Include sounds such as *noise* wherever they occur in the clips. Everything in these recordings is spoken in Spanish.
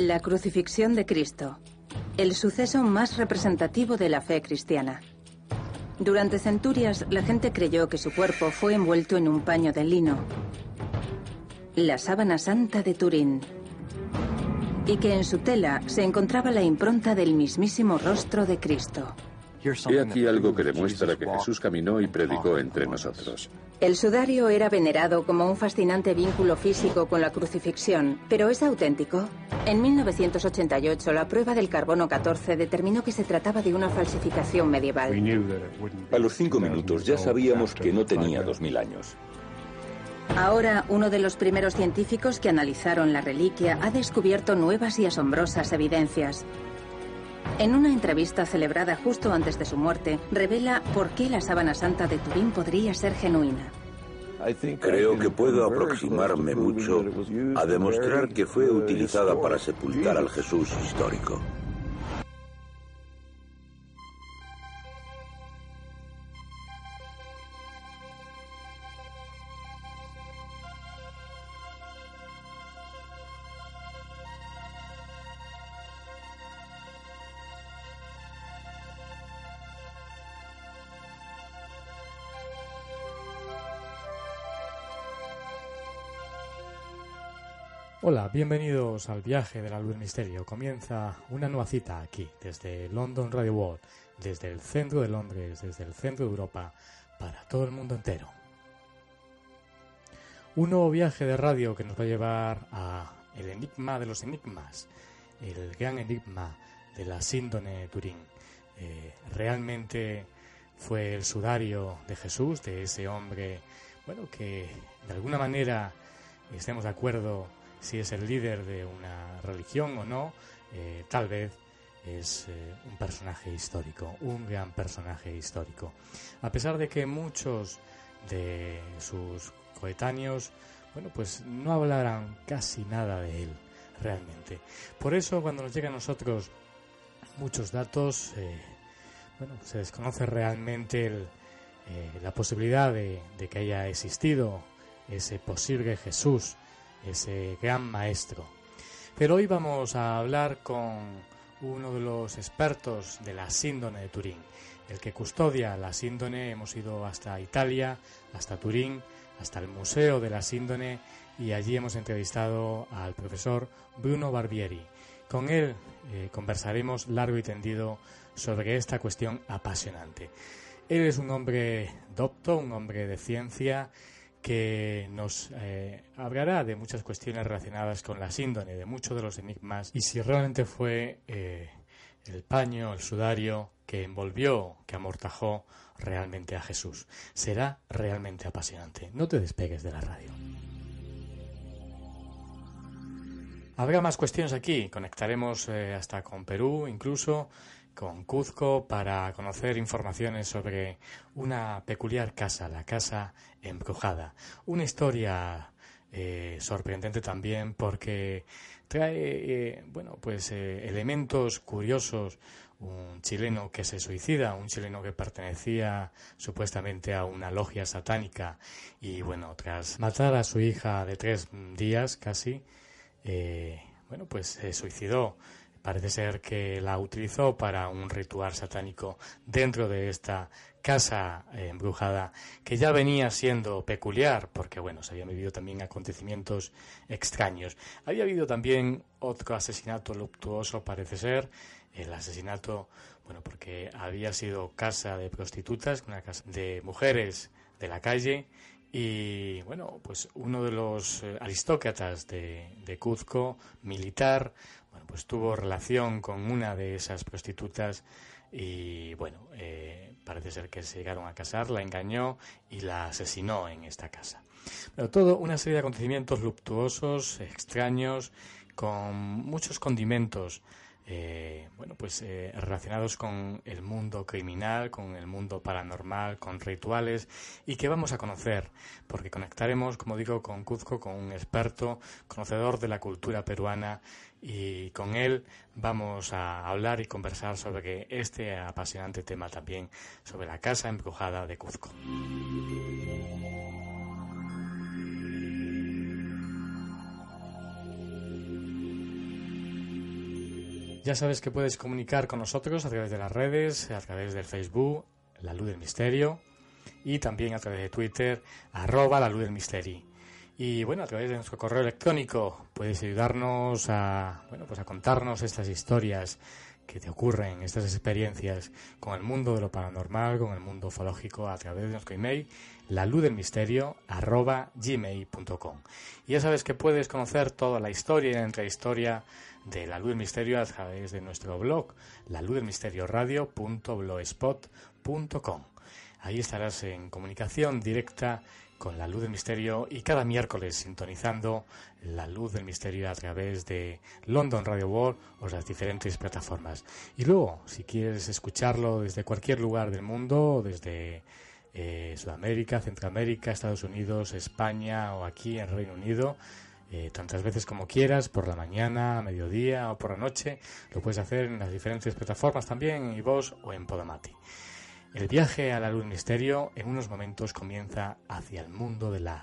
La crucifixión de Cristo, el suceso más representativo de la fe cristiana. Durante centurias, la gente creyó que su cuerpo fue envuelto en un paño de lino, la sábana santa de Turín, y que en su tela se encontraba la impronta del mismísimo rostro de Cristo. He aquí algo que demuestra que Jesús caminó y predicó entre nosotros. El sudario era venerado como un fascinante vínculo físico con la crucifixión, pero ¿es auténtico? En 1988, la prueba del carbono 14 determinó que se trataba de una falsificación medieval. A los cinco minutos ya sabíamos que no tenía dos mil años. Ahora, uno de los primeros científicos que analizaron la reliquia ha descubierto nuevas y asombrosas evidencias. En una entrevista celebrada justo antes de su muerte, revela por qué la sábana santa de Turín podría ser genuina. Creo que puedo aproximarme mucho a demostrar que fue utilizada para sepultar al Jesús histórico. Hola, bienvenidos al viaje de la luz del misterio. Comienza una nueva cita aquí, desde London Radio World, desde el centro de Londres, desde el centro de Europa, para todo el mundo entero. Un nuevo viaje de radio que nos va a llevar a el enigma de los enigmas, el gran enigma de la síndone Turín. Eh, realmente fue el sudario de Jesús, de ese hombre, bueno, que de alguna manera estemos de acuerdo si es el líder de una religión o no, eh, tal vez es eh, un personaje histórico, un gran personaje histórico. A pesar de que muchos de sus coetáneos, bueno, pues no hablarán casi nada de él realmente. Por eso cuando nos llegan a nosotros muchos datos, eh, bueno, se desconoce realmente la posibilidad de que haya existido ese posible Jesús ese gran maestro. Pero hoy vamos a hablar con uno de los expertos de la síndone de Turín, el que custodia la síndone. Hemos ido hasta Italia, hasta Turín, hasta el Museo de la Síndone y allí hemos entrevistado al profesor Bruno Barbieri. Con él eh, conversaremos largo y tendido sobre esta cuestión apasionante. Él es un hombre docto, un hombre de ciencia que nos eh, hablará de muchas cuestiones relacionadas con la síndone, de muchos de los enigmas, y si realmente fue eh, el paño, el sudario que envolvió, que amortajó realmente a Jesús. Será realmente apasionante. No te despegues de la radio. Habrá más cuestiones aquí. Conectaremos eh, hasta con Perú, incluso con Cuzco para conocer informaciones sobre una peculiar casa, la casa embrujada. Una historia eh, sorprendente también porque trae, eh, bueno, pues eh, elementos curiosos. Un chileno que se suicida, un chileno que pertenecía supuestamente a una logia satánica y bueno, tras matar a su hija de tres días casi, bueno, pues se suicidó Parece ser que la utilizó para un ritual satánico dentro de esta casa eh, embrujada que ya venía siendo peculiar porque bueno se habían vivido también acontecimientos extraños. Había habido también otro asesinato luctuoso parece ser el asesinato bueno porque había sido casa de prostitutas una casa de mujeres de la calle y bueno pues uno de los eh, aristócratas de, de Cuzco militar pues tuvo relación con una de esas prostitutas y bueno, eh, parece ser que se llegaron a casar, la engañó y la asesinó en esta casa. Pero todo una serie de acontecimientos luctuosos, extraños, con muchos condimentos eh, bueno, pues eh, relacionados con el mundo criminal, con el mundo paranormal, con rituales y que vamos a conocer, porque conectaremos, como digo, con Cuzco, con un experto, conocedor de la cultura peruana y con él vamos a hablar y conversar sobre este apasionante tema también sobre la casa embrujada de Cuzco. Ya sabes que puedes comunicar con nosotros a través de las redes, a través del Facebook, La Luz del Misterio, y también a través de Twitter, arroba La Luz del Misterio. Y bueno, a través de nuestro correo electrónico puedes ayudarnos a, bueno, pues a contarnos estas historias que te ocurren, estas experiencias con el mundo de lo paranormal, con el mundo ufológico a través de nuestro email, la luz del misterio arroba gmail.com. Y ya sabes que puedes conocer toda la historia y la entrehistoria de La Luz del Misterio a través de nuestro blog, la luz del misterio radio.blogspot.com. Ahí estarás en comunicación directa con la luz del misterio y cada miércoles sintonizando la luz del misterio a través de London Radio World o las diferentes plataformas. Y luego, si quieres escucharlo desde cualquier lugar del mundo, desde eh, Sudamérica, Centroamérica, Estados Unidos, España o aquí en Reino Unido, eh, tantas veces como quieras, por la mañana, mediodía o por la noche. Lo puedes hacer en las diferentes plataformas también, en iVoox o en Podamati. El viaje a la luz misterio en unos momentos comienza hacia el mundo de la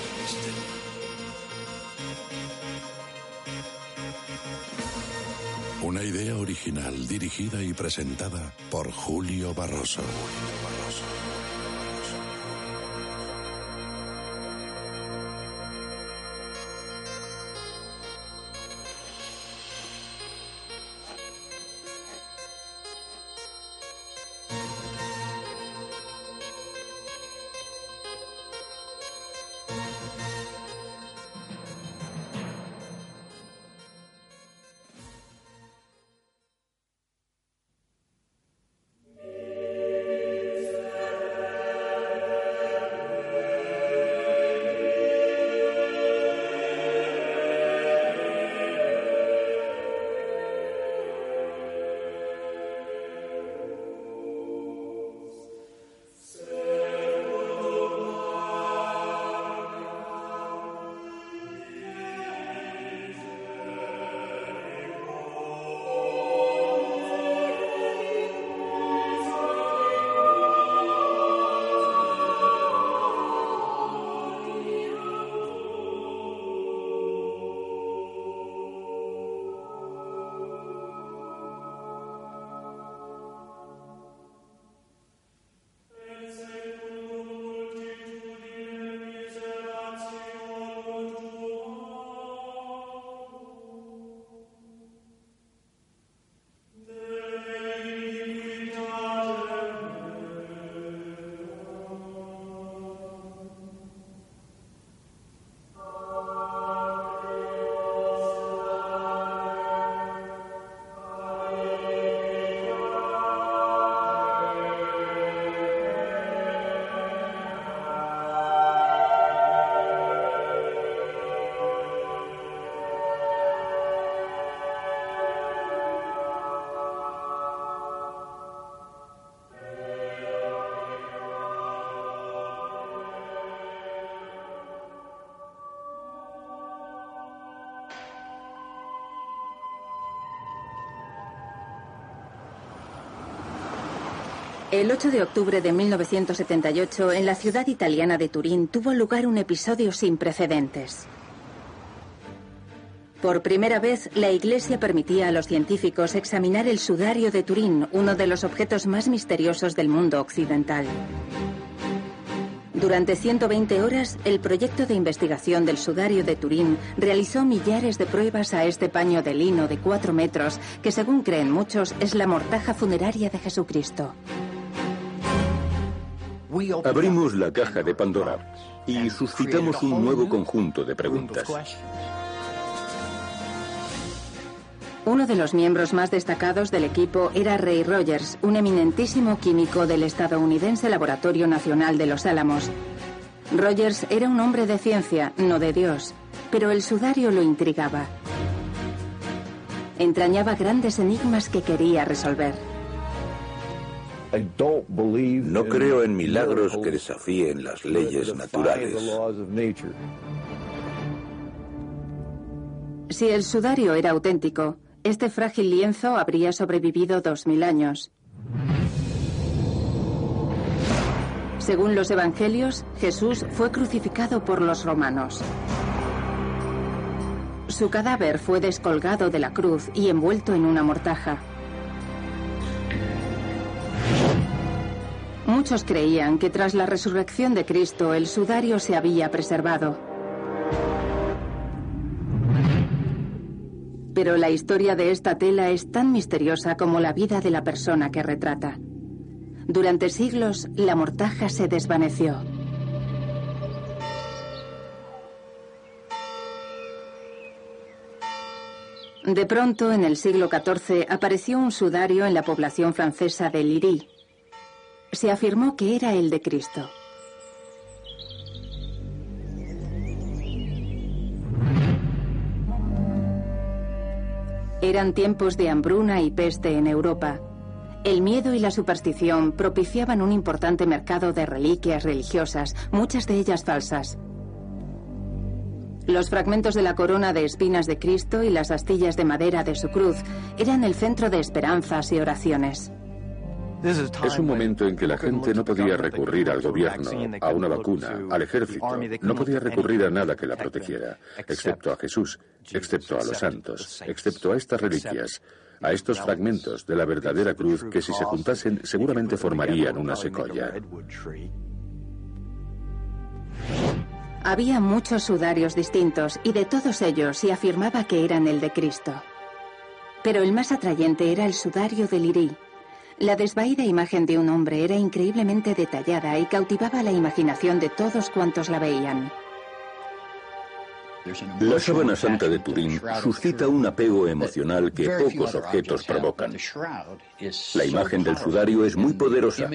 Una idea original dirigida y presentada por Julio Barroso. El 8 de octubre de 1978, en la ciudad italiana de Turín, tuvo lugar un episodio sin precedentes. Por primera vez, la Iglesia permitía a los científicos examinar el sudario de Turín, uno de los objetos más misteriosos del mundo occidental. Durante 120 horas, el proyecto de investigación del sudario de Turín realizó millares de pruebas a este paño de lino de 4 metros, que según creen muchos es la mortaja funeraria de Jesucristo. Abrimos la caja de Pandora y suscitamos un nuevo conjunto de preguntas. Uno de los miembros más destacados del equipo era Ray Rogers, un eminentísimo químico del estadounidense Laboratorio Nacional de los Álamos. Rogers era un hombre de ciencia, no de Dios, pero el sudario lo intrigaba. Entrañaba grandes enigmas que quería resolver. No creo en milagros que desafíen las leyes naturales. Si el sudario era auténtico, este frágil lienzo habría sobrevivido dos mil años. Según los evangelios, Jesús fue crucificado por los romanos. Su cadáver fue descolgado de la cruz y envuelto en una mortaja. Muchos creían que tras la resurrección de Cristo el sudario se había preservado. Pero la historia de esta tela es tan misteriosa como la vida de la persona que retrata. Durante siglos la mortaja se desvaneció. De pronto, en el siglo XIV, apareció un sudario en la población francesa de Liry, se afirmó que era el de Cristo. Eran tiempos de hambruna y peste en Europa. El miedo y la superstición propiciaban un importante mercado de reliquias religiosas, muchas de ellas falsas. Los fragmentos de la corona de espinas de Cristo y las astillas de madera de su cruz eran el centro de esperanzas y oraciones. Es un momento en que la gente no podía recurrir al gobierno, a una vacuna, al ejército, no podía recurrir a nada que la protegiera, excepto a Jesús, excepto a los santos, excepto a estas reliquias, a estos fragmentos de la verdadera cruz que si se juntasen seguramente formarían una secoya. Había muchos sudarios distintos y de todos ellos se afirmaba que eran el de Cristo. Pero el más atrayente era el sudario de Lirí, la desvaída imagen de un hombre era increíblemente detallada y cautivaba la imaginación de todos cuantos la veían. La sábana santa de Turín suscita un apego emocional que pocos objetos provocan. La imagen del sudario es muy poderosa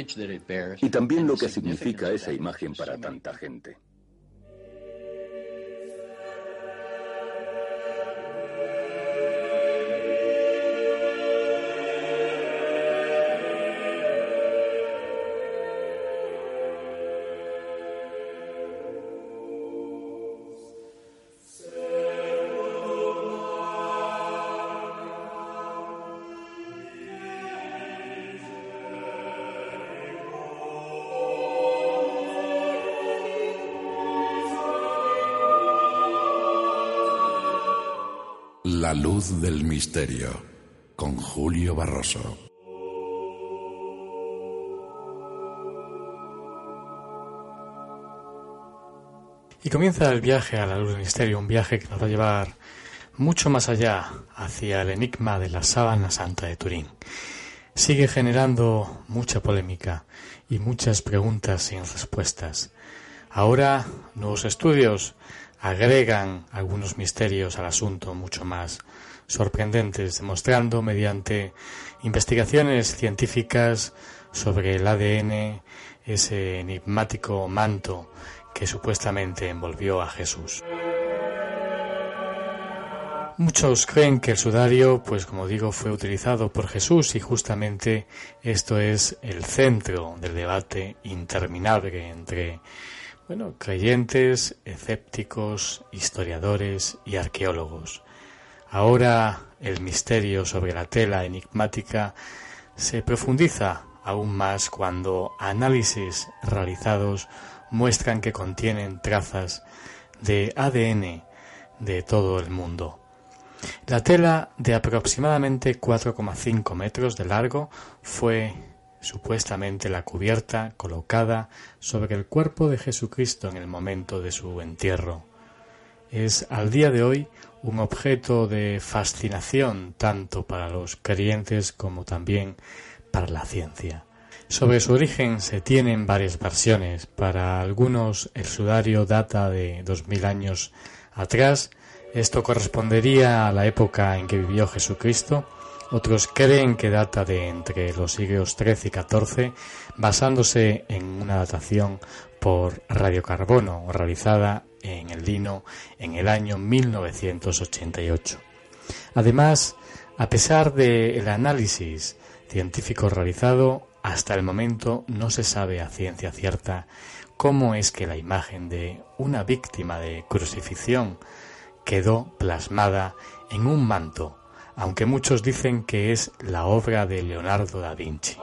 y también lo que significa esa imagen para tanta gente. La luz del misterio con Julio Barroso. Y comienza el viaje a la luz del misterio, un viaje que nos va a llevar mucho más allá, hacia el enigma de la sábana santa de Turín. Sigue generando mucha polémica y muchas preguntas sin respuestas. Ahora, nuevos estudios agregan algunos misterios al asunto mucho más sorprendentes, demostrando mediante investigaciones científicas sobre el ADN ese enigmático manto que supuestamente envolvió a Jesús. Muchos creen que el sudario, pues como digo, fue utilizado por Jesús y justamente esto es el centro del debate interminable entre bueno, creyentes, escépticos, historiadores y arqueólogos. Ahora el misterio sobre la tela enigmática se profundiza aún más cuando análisis realizados muestran que contienen trazas de ADN de todo el mundo. La tela de aproximadamente 4,5 metros de largo fue supuestamente la cubierta colocada sobre el cuerpo de Jesucristo en el momento de su entierro. Es al día de hoy un objeto de fascinación tanto para los creyentes como también para la ciencia. Sobre su origen se tienen varias versiones. Para algunos el sudario data de dos mil años atrás. Esto correspondería a la época en que vivió Jesucristo. Otros creen que data de entre los siglos XIII y XIV, basándose en una datación por radiocarbono realizada en el lino en el año 1988. Además, a pesar del análisis científico realizado, hasta el momento no se sabe a ciencia cierta cómo es que la imagen de una víctima de crucifixión quedó plasmada en un manto, aunque muchos dicen que es la obra de Leonardo da Vinci.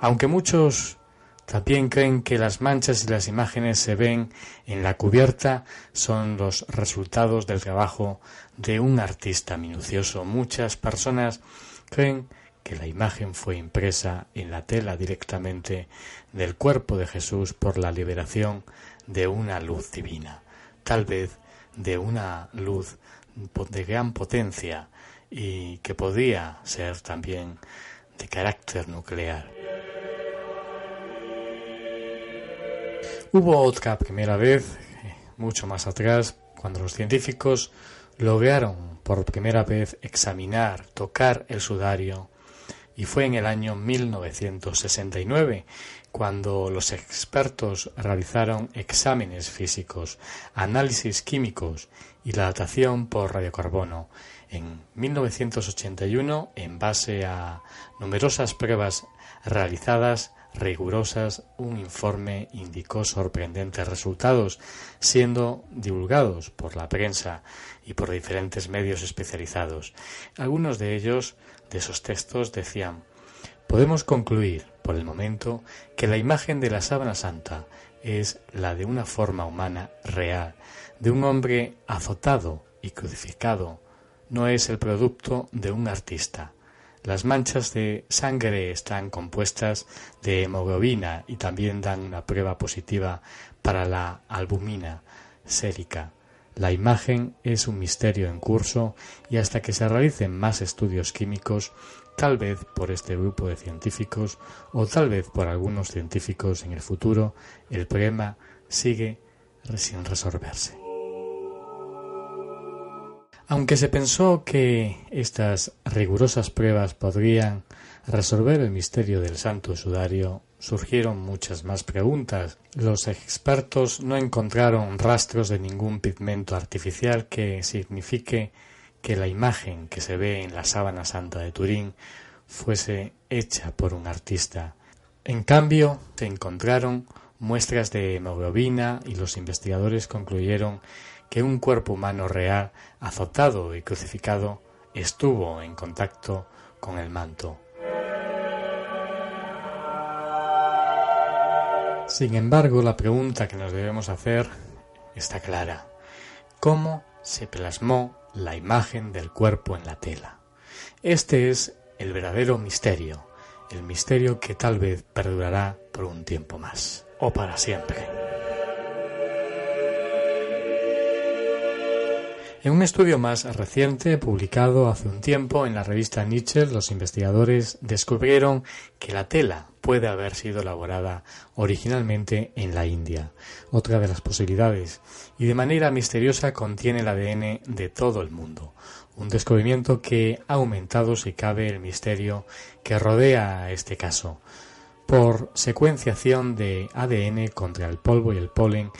Aunque muchos también creen que las manchas y las imágenes se ven en la cubierta son los resultados del trabajo de un artista minucioso. Muchas personas creen que la imagen fue impresa en la tela directamente del cuerpo de Jesús por la liberación de una luz divina, tal vez de una luz de gran potencia y que podía ser también de carácter nuclear. Hubo otra primera vez, mucho más atrás, cuando los científicos lograron por primera vez examinar, tocar el sudario y fue en el año 1969 cuando los expertos realizaron exámenes físicos, análisis químicos y la datación por radiocarbono. En 1981, en base a numerosas pruebas realizadas, rigurosas, un informe indicó sorprendentes resultados, siendo divulgados por la prensa y por diferentes medios especializados. Algunos de ellos de esos textos decían Podemos concluir, por el momento, que la imagen de la sábana santa es la de una forma humana real, de un hombre azotado y crucificado, no es el producto de un artista. Las manchas de sangre están compuestas de hemoglobina y también dan una prueba positiva para la albumina sérica. La imagen es un misterio en curso y hasta que se realicen más estudios químicos, tal vez por este grupo de científicos o tal vez por algunos científicos en el futuro, el problema sigue sin resolverse. Aunque se pensó que estas rigurosas pruebas podrían resolver el misterio del santo sudario, surgieron muchas más preguntas. Los expertos no encontraron rastros de ningún pigmento artificial que signifique que la imagen que se ve en la sábana santa de Turín fuese hecha por un artista. En cambio, se encontraron muestras de hemoglobina y los investigadores concluyeron que un cuerpo humano real, azotado y crucificado, estuvo en contacto con el manto. Sin embargo, la pregunta que nos debemos hacer está clara. ¿Cómo se plasmó la imagen del cuerpo en la tela? Este es el verdadero misterio, el misterio que tal vez perdurará por un tiempo más, o para siempre. En un estudio más reciente, publicado hace un tiempo en la revista Nietzsche, los investigadores descubrieron que la tela puede haber sido elaborada originalmente en la India, otra de las posibilidades, y de manera misteriosa contiene el ADN de todo el mundo, un descubrimiento que ha aumentado si cabe el misterio que rodea este caso. Por secuenciación de ADN contra el polvo y el polen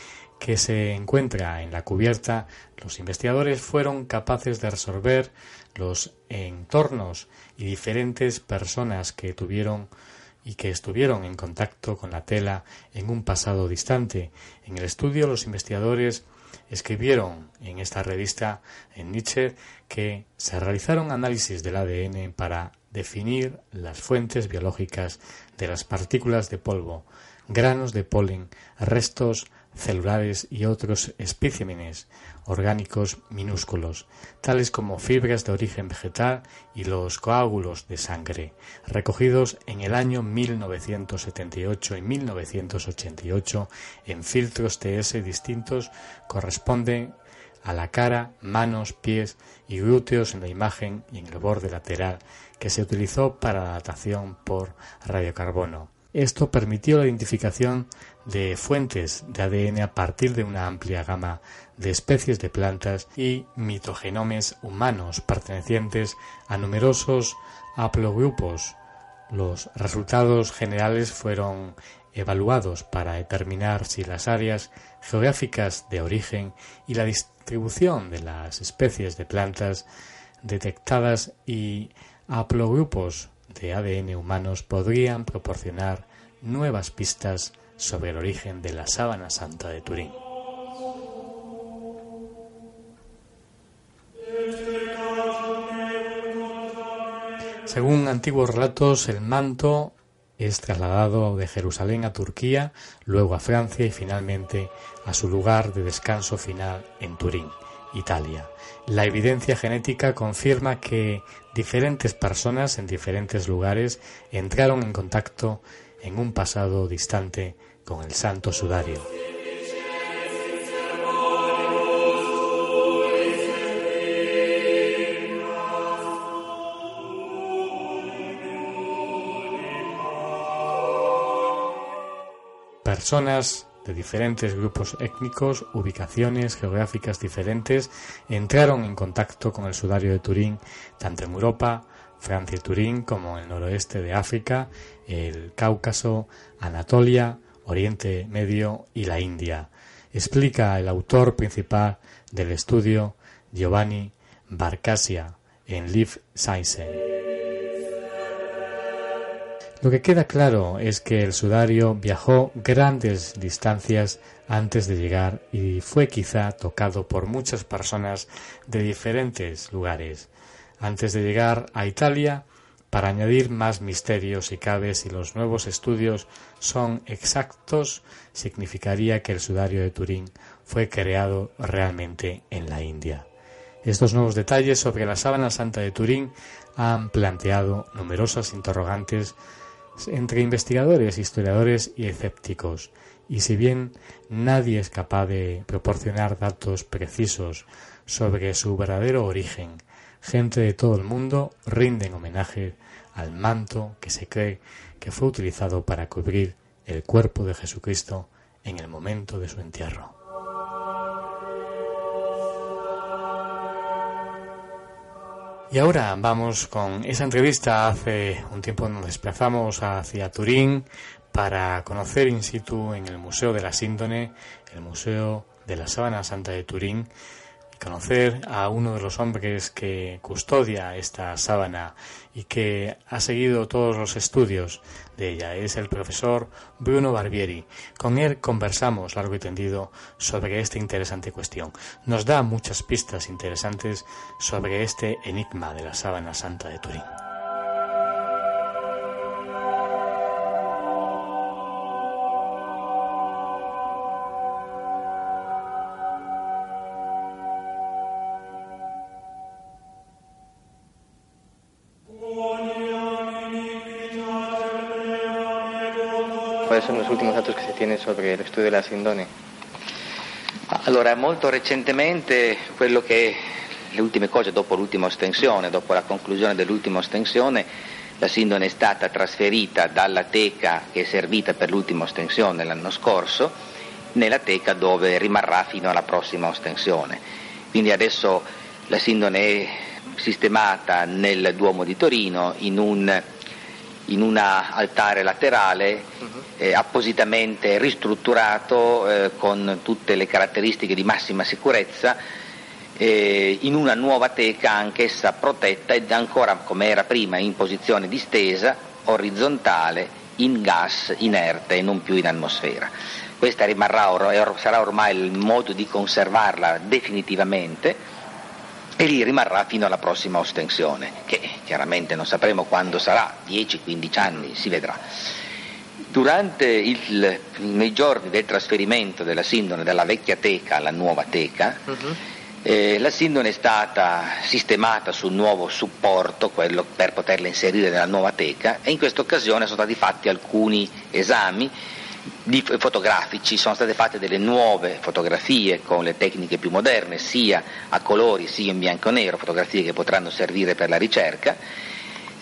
que se encuentra en la cubierta, los investigadores fueron capaces de resolver los entornos y diferentes personas que tuvieron y que estuvieron en contacto con la tela en un pasado distante. En el estudio los investigadores escribieron en esta revista en Nietzsche que se realizaron análisis del ADN para definir las fuentes biológicas de las partículas de polvo, granos de polen, restos celulares y otros especímenes orgánicos minúsculos, tales como fibras de origen vegetal y los coágulos de sangre, recogidos en el año 1978 y 1988 en filtros TS distintos, corresponden a la cara, manos, pies y glúteos en la imagen y en el borde lateral que se utilizó para la datación por radiocarbono. Esto permitió la identificación de fuentes de ADN a partir de una amplia gama de especies de plantas y mitogenomes humanos pertenecientes a numerosos haplogrupos. Los resultados generales fueron evaluados para determinar si las áreas geográficas de origen y la distribución de las especies de plantas detectadas y haplogrupos de ADN humanos podrían proporcionar nuevas pistas sobre el origen de la sábana santa de Turín. Según antiguos relatos, el manto es trasladado de Jerusalén a Turquía, luego a Francia y finalmente a su lugar de descanso final en Turín, Italia. La evidencia genética confirma que diferentes personas en diferentes lugares entraron en contacto en un pasado distante con el santo sudario. Personas de diferentes grupos étnicos, ubicaciones geográficas diferentes, entraron en contacto con el sudario de Turín tanto en Europa, Francia y Turín, como en el noroeste de África, el Cáucaso, Anatolia, Oriente Medio y la India. Explica el autor principal del estudio, Giovanni Barcasia, en Liv Science. Lo que queda claro es que el sudario viajó grandes distancias antes de llegar y fue quizá tocado por muchas personas de diferentes lugares. Antes de llegar a Italia, para añadir más misterios si cabe si los nuevos estudios son exactos, significaría que el sudario de Turín fue creado realmente en la India. Estos nuevos detalles sobre la sábana santa de Turín han planteado numerosas interrogantes entre investigadores, historiadores y escépticos, y si bien nadie es capaz de proporcionar datos precisos sobre su verdadero origen, gente de todo el mundo rinden homenaje al manto que se cree que fue utilizado para cubrir el cuerpo de Jesucristo en el momento de su entierro. Y ahora vamos con esa entrevista. Hace un tiempo nos desplazamos hacia Turín para conocer in situ en el Museo de la Síndone, el Museo de la Sábana Santa de Turín, conocer a uno de los hombres que custodia esta sábana y que ha seguido todos los estudios de ella. Es el profesor Bruno Barbieri. Con él conversamos largo y tendido sobre esta interesante cuestión. Nos da muchas pistas interesantes sobre este enigma de la sábana santa de Turín. Son los últimos datos che si tiene sobre lo studio della Sindone? Allora, molto recentemente quello che le ultime cose dopo l'ultima ostensione, dopo la conclusione dell'ultima ostensione, la Sindone è stata trasferita dalla teca che è servita per l'ultima ostensione l'anno scorso nella teca dove rimarrà fino alla prossima ostensione. Quindi adesso la Sindone è sistemata nel Duomo di Torino in un in un altare laterale uh-huh. eh, appositamente ristrutturato eh, con tutte le caratteristiche di massima sicurezza eh, in una nuova teca anch'essa protetta ed ancora come era prima in posizione distesa, orizzontale, in gas inerte e non più in atmosfera. Questa rimarrà sarà ormai il modo di conservarla definitivamente e lì rimarrà fino alla prossima ostensione, che chiaramente non sapremo quando sarà, 10-15 anni, si vedrà. Durante il, nei giorni del trasferimento della sindone dalla vecchia teca alla nuova teca, uh-huh. eh, la sindone è stata sistemata sul nuovo supporto, quello per poterla inserire nella nuova teca, e in questa occasione sono stati fatti alcuni esami fotografici, sono state fatte delle nuove fotografie con le tecniche più moderne, sia a colori sia in bianco e nero, fotografie che potranno servire per la ricerca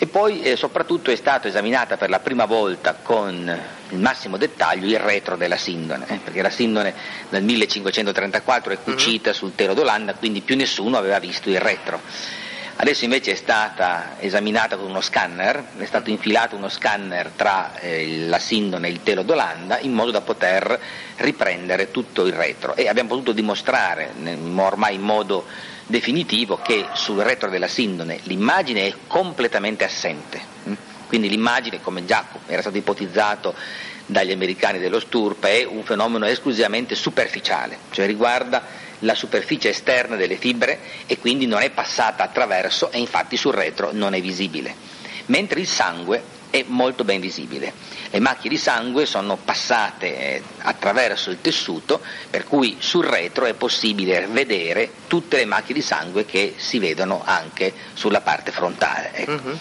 e poi eh, soprattutto è stato esaminata per la prima volta con il massimo dettaglio il retro della Sindone, eh, perché la Sindone nel 1534 è cucita mm-hmm. sul telo d'Olanda, quindi più nessuno aveva visto il retro. Adesso invece è stata esaminata con uno scanner, è stato infilato uno scanner tra eh, la Sindone e il telo d'Olanda in modo da poter riprendere tutto il retro e abbiamo potuto dimostrare ormai in modo definitivo che sul retro della sindone l'immagine è completamente assente. Mm? Quindi l'immagine, come già era stato ipotizzato dagli americani dello STURP, è un fenomeno esclusivamente superficiale, cioè riguarda la superficie esterna delle fibre e quindi non è passata attraverso e infatti sul retro non è visibile. Mentre il sangue è molto ben visibile. Le macchie di sangue sono passate eh, attraverso il tessuto, per cui sul retro è possibile vedere tutte le macchie di sangue che si vedono anche sulla parte frontale. Ecco. Uh-huh.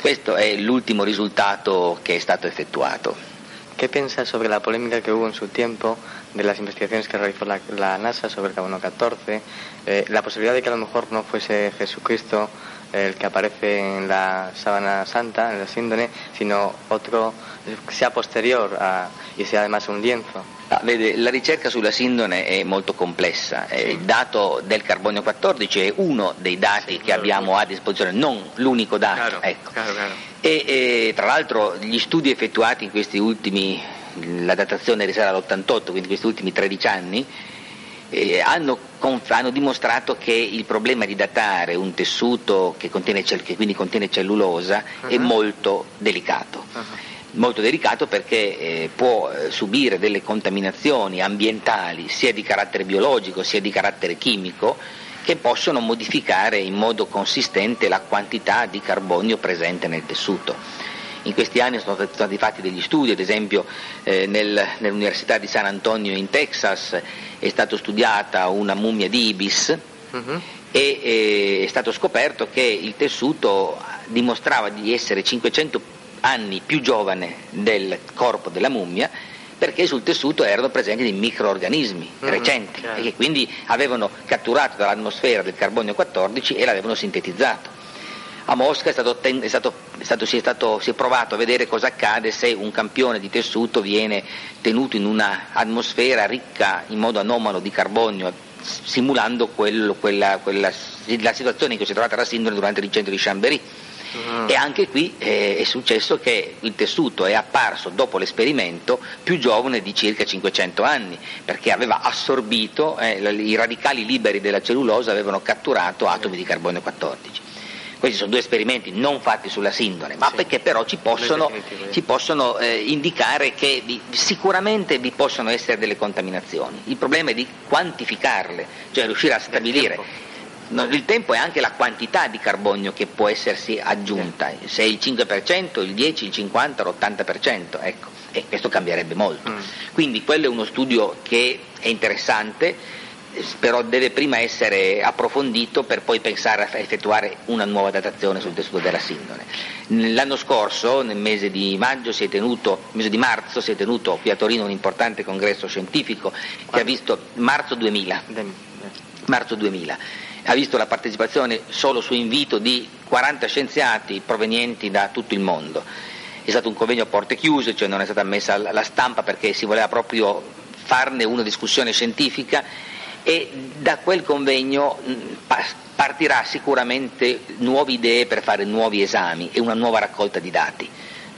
Questo è l'ultimo risultato che è stato effettuato. ¿Qué piensa sobre la polémica que hubo en su tiempo de las investigaciones que realizó la, la NASA sobre el carbono 14? Eh, la posibilidad de que a lo mejor no fuese Jesucristo el que aparece en la sábana santa, en la síndone, sino otro sia posterior a, e sia además un lienzo. Ah, vede, la ricerca sulla sindone è molto complessa, eh, il dato del carbonio 14 è uno dei dati sì, che abbiamo a disposizione, non l'unico dato. Chiaro, ecco. E, e, tra l'altro gli studi effettuati in questi ultimi, la datazione risale all'88, quindi in questi ultimi 13 anni, eh, hanno, hanno, dimostrato che il problema di datare un tessuto che, contiene, che quindi contiene cellulosa uh-huh. è molto delicato. Uh-huh. Molto delicato perché eh, può eh, subire delle contaminazioni ambientali sia di carattere biologico sia di carattere chimico che possono modificare in modo consistente la quantità di carbonio presente nel tessuto. In questi anni sono stati fatti degli studi, ad esempio eh, nel, nell'Università di San Antonio in Texas è stata studiata una mummia di ibis uh-huh. e eh, è stato scoperto che il tessuto dimostrava di essere 500 anni più giovane del corpo della mummia perché sul tessuto erano presenti dei microorganismi uh-huh, recenti chiaro. e che quindi avevano catturato dall'atmosfera del carbonio 14 e l'avevano sintetizzato. A Mosca è stato, è stato, è stato, si, si, è provato a vedere cosa accade se un campione di tessuto viene tenuto in un'atmosfera ricca in modo anomalo di carbonio, simulando quello, quella, quella, la situazione in cui si è trovata la sindrome durante l'incendio di Chambéry. Uh-huh. E anche qui eh, è successo che il tessuto è apparso dopo l'esperimento più giovane di circa 500 anni, perché aveva assorbito, eh, i radicali liberi della cellulosa avevano catturato atomi di carbonio 14. Questi sono due esperimenti non fatti sulla sindone, ma sì. perché però ci possono, ci possono eh, indicare che vi, sicuramente vi possono essere delle contaminazioni. Il problema è di quantificarle, cioè riuscire a stabilire. Il tempo è anche la quantità di carbonio che può essersi aggiunta, se il 5%, il 10%, il 50%, l'80%, ecco, e questo cambierebbe molto. Mm. Quindi quello è uno studio che è interessante, però deve prima essere approfondito per poi pensare a effettuare una nuova datazione sul tessuto della sindone. L'anno scorso, nel mese di maggio, si è tenuto, mese di marzo, si è tenuto qui a Torino un importante congresso scientifico che ha visto marzo 2000, marzo 2000 ha visto la partecipazione solo su invito di 40 scienziati provenienti da tutto il mondo. È stato un convegno a porte chiuse, cioè non è stata ammessa la stampa perché si voleva proprio farne una discussione scientifica e da quel convegno partirà sicuramente nuove idee per fare nuovi esami e una nuova raccolta di dati.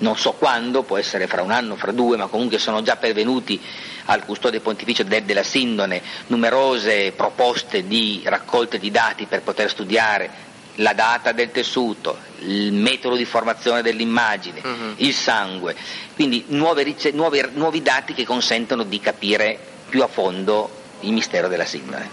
Non so quando, può essere fra un anno, fra due, ma comunque sono già pervenuti al custode pontificio de, della Sindone numerose proposte di raccolte di dati per poter studiare la data del tessuto, il metodo di formazione dell'immagine, uh-huh. il sangue, quindi nuove, nuove, nuovi dati che consentono di capire più a fondo y Misterio de la Signa.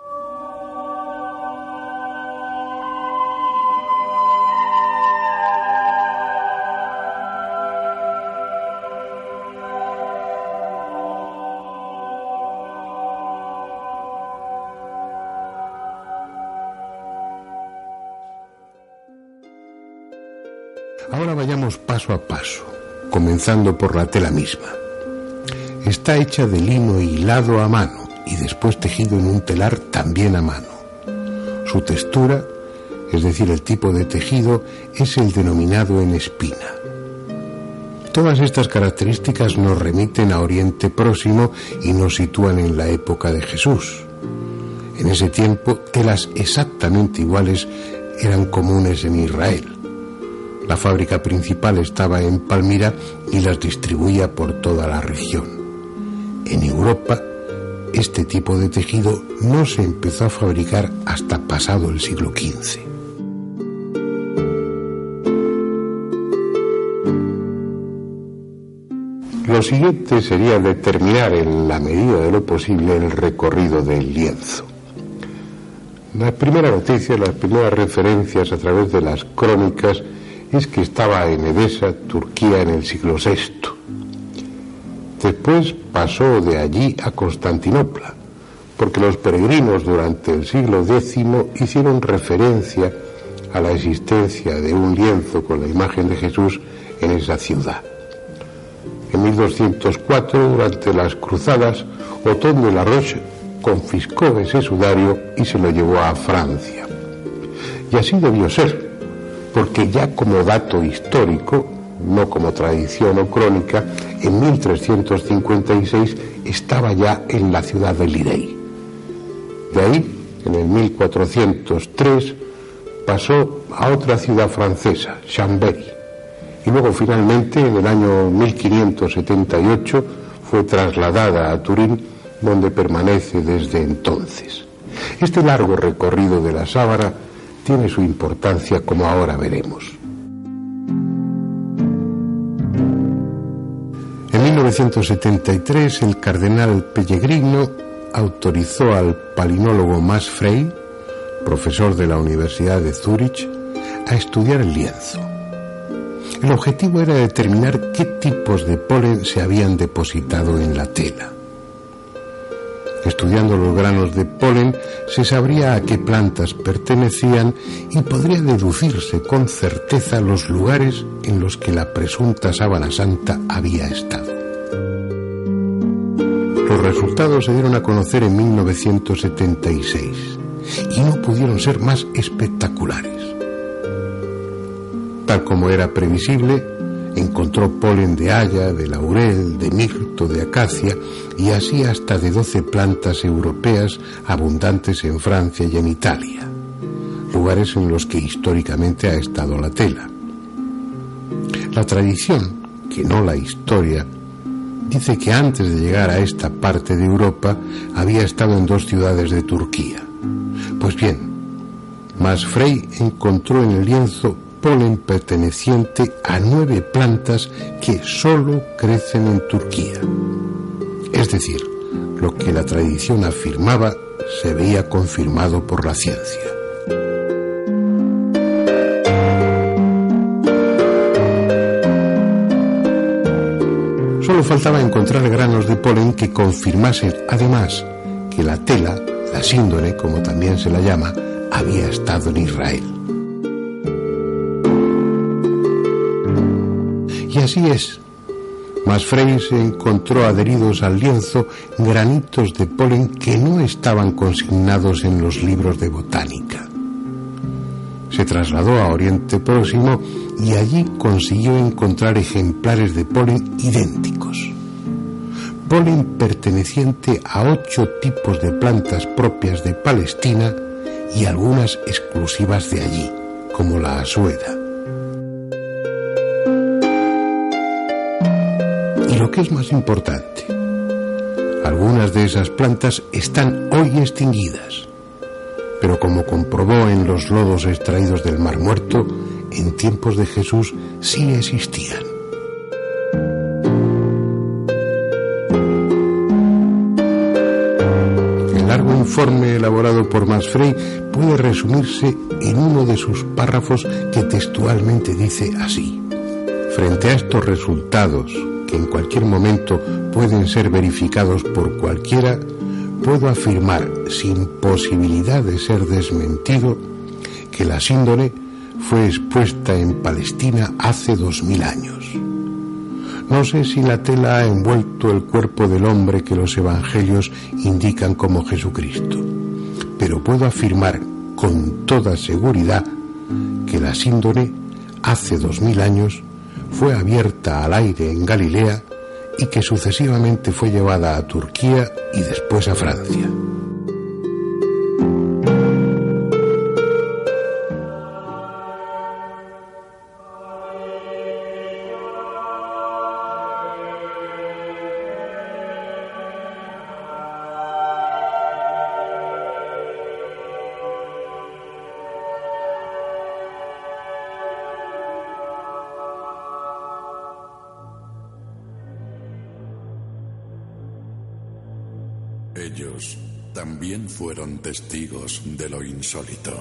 Ahora vayamos paso a paso, comenzando por la tela misma. Está hecha de lino hilado a mano y después tejido en un telar también a mano. Su textura, es decir, el tipo de tejido, es el denominado en espina. Todas estas características nos remiten a Oriente Próximo y nos sitúan en la época de Jesús. En ese tiempo, telas exactamente iguales eran comunes en Israel. La fábrica principal estaba en Palmira y las distribuía por toda la región. En Europa, este tipo de tejido no se empezó a fabricar hasta pasado el siglo XV. Lo siguiente sería determinar en la medida de lo posible el recorrido del lienzo. La primera noticia, las primeras referencias a través de las crónicas es que estaba en Edesa, Turquía, en el siglo VI. Después pasó de allí a Constantinopla, porque los peregrinos durante el siglo X hicieron referencia a la existencia de un lienzo con la imagen de Jesús en esa ciudad. En 1204, durante las cruzadas, Otón de la Roche confiscó ese sudario y se lo llevó a Francia. Y así debió ser, porque ya como dato histórico, no como tradición o crónica, en 1356 estaba ya en la ciudad de Lirey. De ahí, en el 1403, pasó a otra ciudad francesa, Chambéry, y luego finalmente en el año 1578 fue trasladada a Turín donde permanece desde entonces. Este largo recorrido de la sábana tiene su importancia como ahora veremos. 1973 el cardenal Pellegrino autorizó al palinólogo Mas Frey, profesor de la Universidad de Zúrich, a estudiar el lienzo. El objetivo era determinar qué tipos de polen se habían depositado en la tela. Estudiando los granos de polen se sabría a qué plantas pertenecían y podría deducirse con certeza los lugares en los que la presunta sábana santa había estado. Los resultados se dieron a conocer en 1976 y no pudieron ser más espectaculares. Tal como era previsible, encontró polen de haya, de laurel, de mirto, de acacia y así hasta de doce plantas europeas abundantes en Francia y en Italia, lugares en los que históricamente ha estado la tela. La tradición, que no la historia, dice que antes de llegar a esta parte de Europa había estado en dos ciudades de Turquía. Pues bien, Masfrey encontró en el lienzo polen perteneciente a nueve plantas que solo crecen en Turquía. Es decir, lo que la tradición afirmaba se veía confirmado por la ciencia. Solo faltaba encontrar granos de polen que confirmasen además que la tela, la síndone como también se la llama, había estado en Israel. Y así es. Masfrey se encontró adheridos al lienzo granitos de polen que no estaban consignados en los libros de botánica. Se trasladó a Oriente Próximo y allí consiguió encontrar ejemplares de polen idénticos. Polen perteneciente a ocho tipos de plantas propias de Palestina y algunas exclusivas de allí, como la asueda. Y lo que es más importante, algunas de esas plantas están hoy extinguidas, pero como comprobó en los lodos extraídos del Mar Muerto, en tiempos de Jesús sí existían. Informe elaborado por Masfrey puede resumirse en uno de sus párrafos que textualmente dice así. Frente a estos resultados, que en cualquier momento pueden ser verificados por cualquiera, puedo afirmar sin posibilidad de ser desmentido que la síndone fue expuesta en Palestina hace dos mil años. No sé si la tela ha envuelto el cuerpo del hombre que los evangelios indican como Jesucristo, pero puedo afirmar con toda seguridad que la síndone hace dos mil años fue abierta al aire en Galilea y que sucesivamente fue llevada a Turquía y después a Francia. Fueron testigos de lo insólito.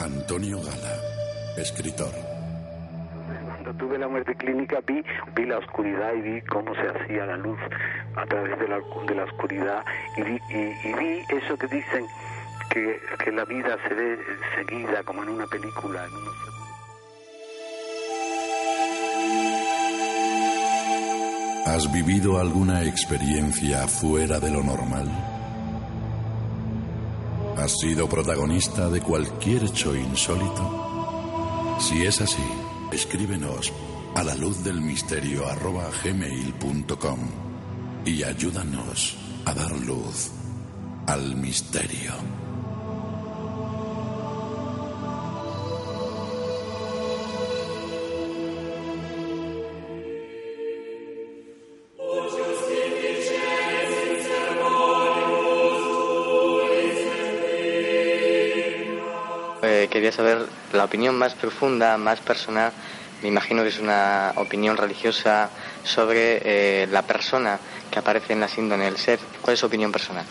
Antonio Gala, escritor. Cuando tuve la muerte clínica vi, vi la oscuridad y vi cómo se hacía la luz a través de la, de la oscuridad y vi, y, vi eso que dicen que, que, la vida se ve seguida como en una película, en unos ¿Has vivido alguna experiencia fuera de lo normal? ¿Has sido protagonista de cualquier hecho insólito? Si es así, escríbenos a la luz del misterio gmail.com y ayúdanos a dar luz al misterio. Quería saber la opinión más profunda, más personal. Me imagino que es una opinión religiosa sobre eh, la persona che appare nella sindone del ser. Qual è la sua opinione personale?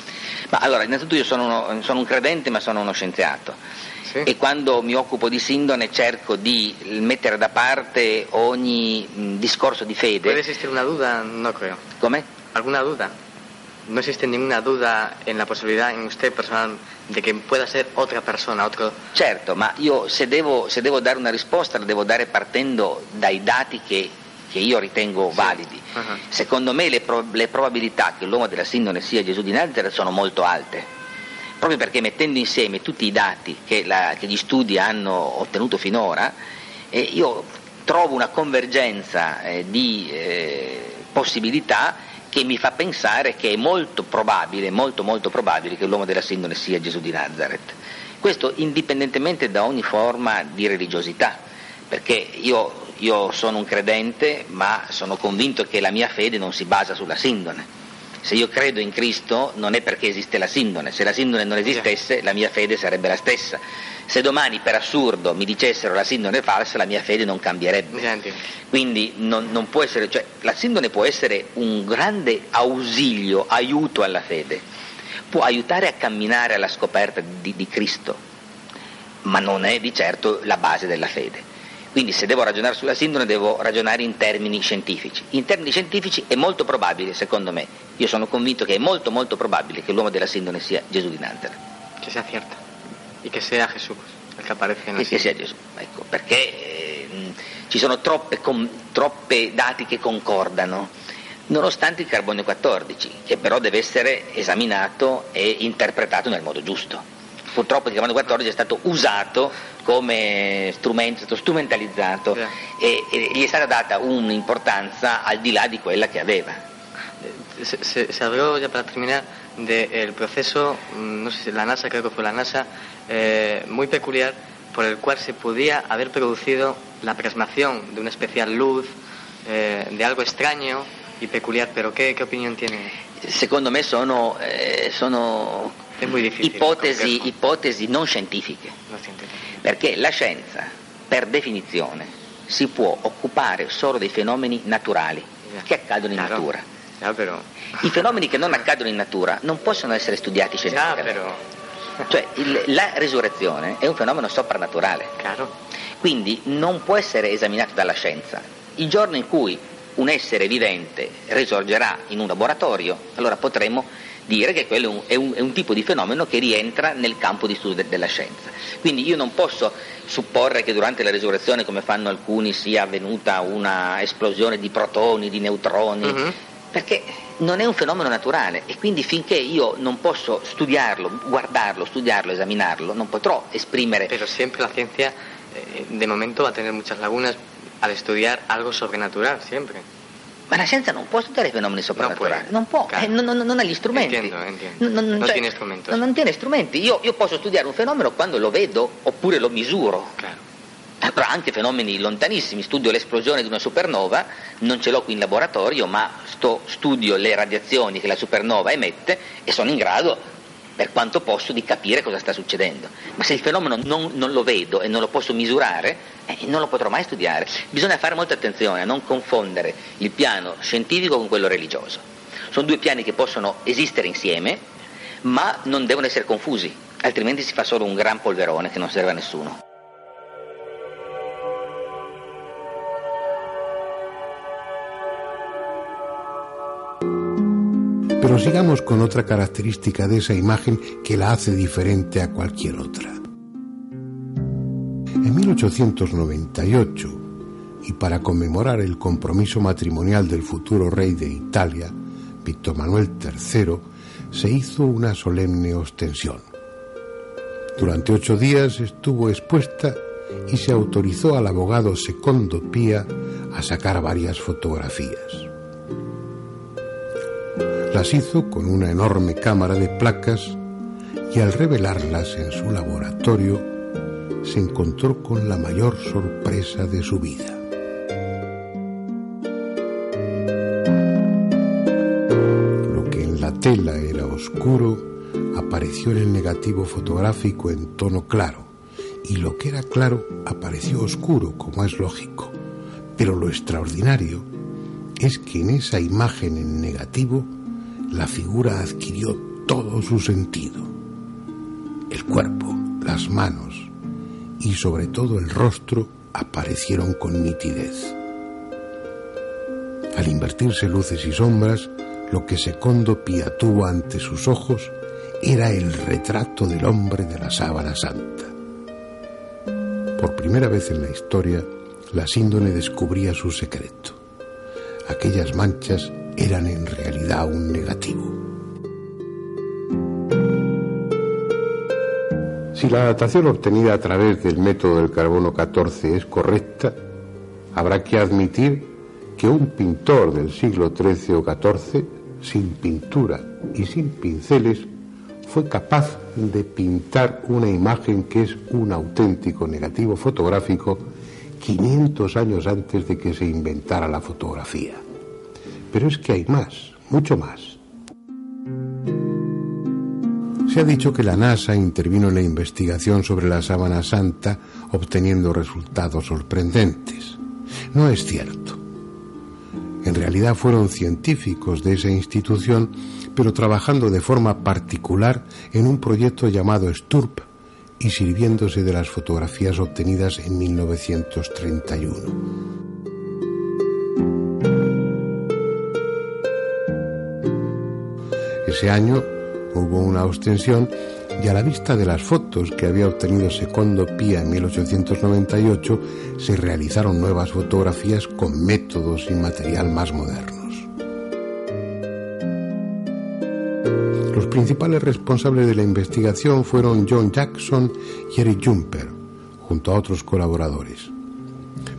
Ma allora, innanzitutto io sono, uno, sono un credente ma sono uno scienziato sì. e quando mi occupo di sindone cerco di mettere da parte ogni mh, discorso di fede. Può esistere una duda? No creo. Come? Alguna duda? No existe ninguna duda en la posibilidad en usted personal de que pueda ser otra persona, otro... Certo, ma io se devo, se devo dare una risposta la devo dare partendo dai dati che, che io ritengo sì. validi. Uh-huh. Secondo me le, pro, le, probabilità che l'uomo della sindone sia Gesù di Nazareth sono molto alte, proprio perché mettendo insieme tutti i dati che, la, che gli studi hanno ottenuto finora, eh, io trovo una convergenza eh, di eh, possibilità che mi fa pensare che è molto probabile, molto molto probabile che l'uomo della sindone sia Gesù di Nazareth. Questo indipendentemente da ogni forma di religiosità, perché io, io sono un credente ma sono convinto che la mia fede non si basa sulla sindone. Se io credo in Cristo non è perché esiste la sindone, se la sindone non esistesse la mia fede sarebbe la stessa. Se domani per assurdo mi dicessero la sindone è falsa, la mia fede non cambierebbe. Senti. Quindi non, non può essere, cioè, la sindone può essere un grande ausilio, aiuto alla fede, può aiutare a camminare alla scoperta di, di Cristo, ma non è di certo la base della fede. Quindi se devo ragionare sulla sindone devo ragionare in termini scientifici. In termini scientifici è molto probabile, secondo me, io sono convinto che è molto molto probabile che l'uomo della sindone sia Gesù di Nazareth. Che sia cierta. E che sia Gesù il che aparece nella E che sia Gesù, ecco, perché eh, ci sono troppe, com, troppe dati che concordano, nonostante il carbonio 14, che però deve essere esaminato e interpretato nel modo giusto. Purtroppo il carbonio 14 è stato usato come strumento, è stato strumentalizzato yeah. e, e, gli è stata data un'importanza al di là di quella che aveva. Se, se, se habló ya para terminar del proceso, mm, no sé la NASA, creo que fue la NASA, eh, muy peculiar por el cual se podía haber producido la plasmación de una especial luz, eh, de algo extraño y peculiar, pero ¿qué, qué opinión tiene? Secondo me sono, eh, sono ipotesi, ipotesi, non scientifiche, non perché la scienza, per definizione, si può occupare solo dei fenomeni naturali che accadono in claro. natura. Claro, I fenomeni che non accadono in natura non possono essere studiati scientificamente. Cioè il, la risurrezione è un fenomeno soprannaturale. Claro. Quindi non può essere esaminato dalla scienza. Il giorno in cui un essere vivente risorgerà in un laboratorio, allora potremo dire che quello è un, è un, tipo di fenomeno che rientra nel campo di studio de, della scienza. Quindi io non posso supporre che durante la risurrezione, come fanno alcuni, sia avvenuta una esplosione di protoni, di neutroni, uh-huh. perché non è un fenomeno naturale e quindi finché io non posso studiarlo, guardarlo, studiarlo, esaminarlo, non potrò esprimere... Pero sempre la ciencia eh, de momento va a tener muchas lagunas al estudiar algo sobrenatural, siempre. Ma la scienza non può studiare fenomeni soprannaturali, non può, eh, non, non, non, ha gli strumenti. Entiendo, entiendo. Non, non, cioè, tiene strumenti. Non, tiene strumenti. Io, io, posso studiare un fenomeno quando lo vedo oppure lo misuro. Claro. Però anche fenomeni lontanissimi, studio l'esplosione di una supernova, non ce l'ho qui in laboratorio, ma sto, studio le radiazioni che la supernova emette e sono in grado per quanto posso, di capire cosa sta succedendo. Ma se il fenomeno non, non lo vedo e non lo posso misurare, eh, non lo potrò mai studiare. Bisogna fare molta attenzione a non confondere il piano scientifico con quello religioso. Sono due piani che possono esistere insieme, ma non devono essere confusi, altrimenti si fa solo un gran polverone che non serve a nessuno. Pero sigamos con otra característica de esa imagen que la hace diferente a cualquier otra. En 1898, y para conmemorar el compromiso matrimonial del futuro rey de Italia, Víctor Manuel III, se hizo una solemne ostensión. Durante ocho días estuvo expuesta y se autorizó al abogado Secondo Pía a sacar varias fotografías. Las hizo con una enorme cámara de placas y al revelarlas en su laboratorio se encontró con la mayor sorpresa de su vida. Lo que en la tela era oscuro apareció en el negativo fotográfico en tono claro y lo que era claro apareció oscuro, como es lógico. Pero lo extraordinario es que en esa imagen en negativo la figura adquirió todo su sentido. El cuerpo, las manos y sobre todo el rostro aparecieron con nitidez. Al invertirse luces y sombras, lo que Secondo Pía tuvo ante sus ojos era el retrato del hombre de la sábana santa. Por primera vez en la historia, la síndone descubría su secreto. Aquellas manchas eran en realidad un negativo. Si la datación obtenida a través del método del carbono 14 es correcta, habrá que admitir que un pintor del siglo XIII o XIV, sin pintura y sin pinceles, fue capaz de pintar una imagen que es un auténtico negativo fotográfico 500 años antes de que se inventara la fotografía. Pero es que hay más, mucho más. Se ha dicho que la NASA intervino en la investigación sobre la sábana santa obteniendo resultados sorprendentes. No es cierto. En realidad fueron científicos de esa institución, pero trabajando de forma particular en un proyecto llamado STURP y sirviéndose de las fotografías obtenidas en 1931. Ese año hubo una ostensión y a la vista de las fotos que había obtenido Secondo Pía en 1898, se realizaron nuevas fotografías con métodos y material más modernos. Los principales responsables de la investigación fueron John Jackson y Eric Jumper, junto a otros colaboradores.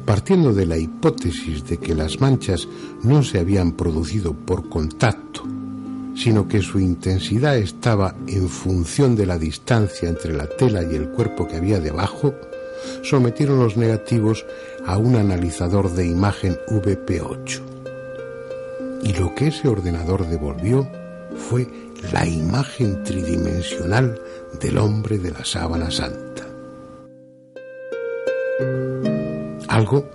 Partiendo de la hipótesis de que las manchas no se habían producido por contacto sino que su intensidad estaba en función de la distancia entre la tela y el cuerpo que había debajo, sometieron los negativos a un analizador de imagen VP8. Y lo que ese ordenador devolvió fue la imagen tridimensional del hombre de la sábana santa. Algo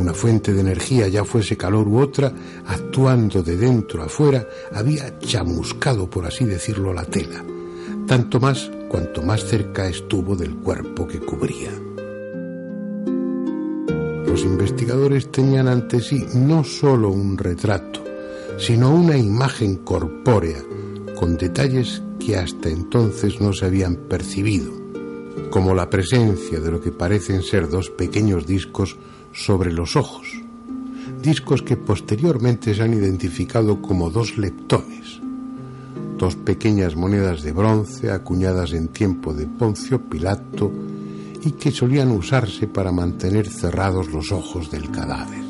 una fuente de energía, ya fuese calor u otra, actuando de dentro a fuera, había chamuscado, por así decirlo, la tela, tanto más cuanto más cerca estuvo del cuerpo que cubría. Los investigadores tenían ante sí no solo un retrato, sino una imagen corpórea, con detalles que hasta entonces no se habían percibido, como la presencia de lo que parecen ser dos pequeños discos sobre los ojos, discos que posteriormente se han identificado como dos leptones, dos pequeñas monedas de bronce acuñadas en tiempo de Poncio Pilato y que solían usarse para mantener cerrados los ojos del cadáver.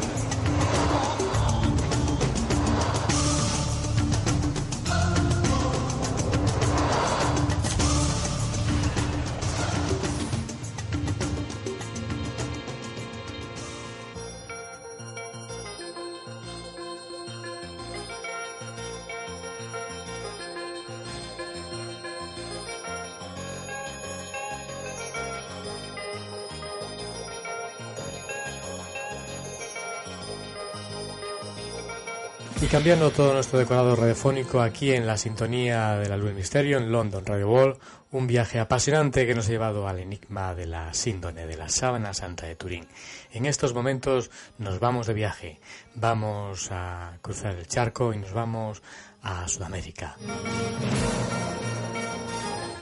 Cambiando todo nuestro decorado radiofónico aquí en la sintonía de la Luz del Misterio en London Radio Wall, un viaje apasionante que nos ha llevado al enigma de la síndone de la sábana santa de Turín. En estos momentos nos vamos de viaje, vamos a cruzar el charco y nos vamos a Sudamérica.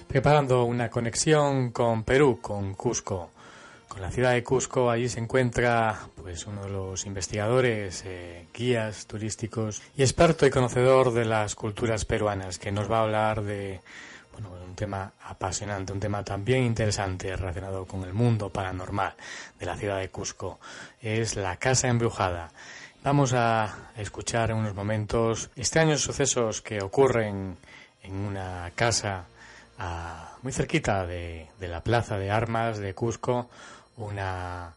Preparando una conexión con Perú, con Cusco con la ciudad de Cusco. Allí se encuentra pues uno de los investigadores, eh, guías turísticos y experto y conocedor de las culturas peruanas, que nos va a hablar de bueno, un tema apasionante, un tema también interesante relacionado con el mundo paranormal de la ciudad de Cusco. Es la casa embrujada. Vamos a escuchar en unos momentos extraños sucesos que ocurren en una casa ah, muy cerquita de la plaza de armas de Cusco, una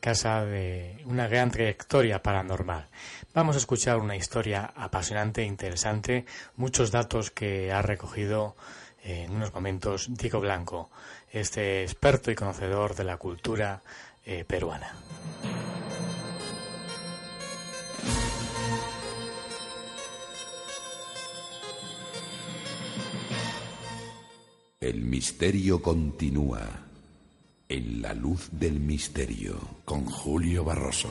casa de una gran trayectoria paranormal. Vamos a escuchar una historia apasionante e interesante, muchos datos que ha recogido en unos momentos Diego Blanco, este experto y conocedor de la cultura eh, peruana. El misterio continúa en la luz del misterio con Julio Barroso.